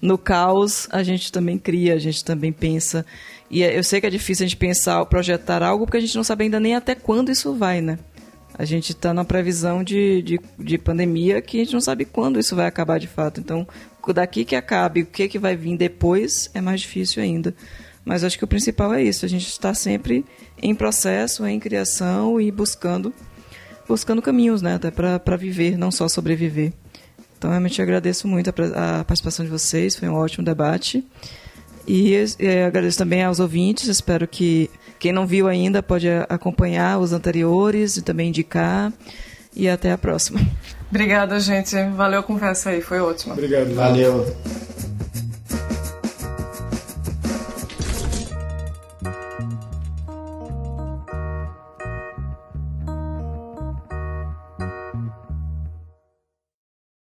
no caos a gente também cria, a gente também pensa e é, eu sei que é difícil a gente pensar, projetar algo, porque a gente não sabe ainda nem até quando isso vai, né? A gente está na previsão de, de, de, pandemia que a gente não sabe quando isso vai acabar de fato. Então, daqui que acabe, o que, que vai vir depois é mais difícil ainda. Mas acho que o principal é isso, a gente está sempre em processo, em criação e buscando buscando caminhos, né, até para viver, não só sobreviver. Então, realmente agradeço muito a, a participação de vocês, foi um ótimo debate. E é, agradeço também aos ouvintes, espero que quem não viu ainda pode acompanhar os anteriores e também indicar. E até a próxima. Obrigada, gente. Valeu a conversa aí, foi ótima. Obrigado. Valeu.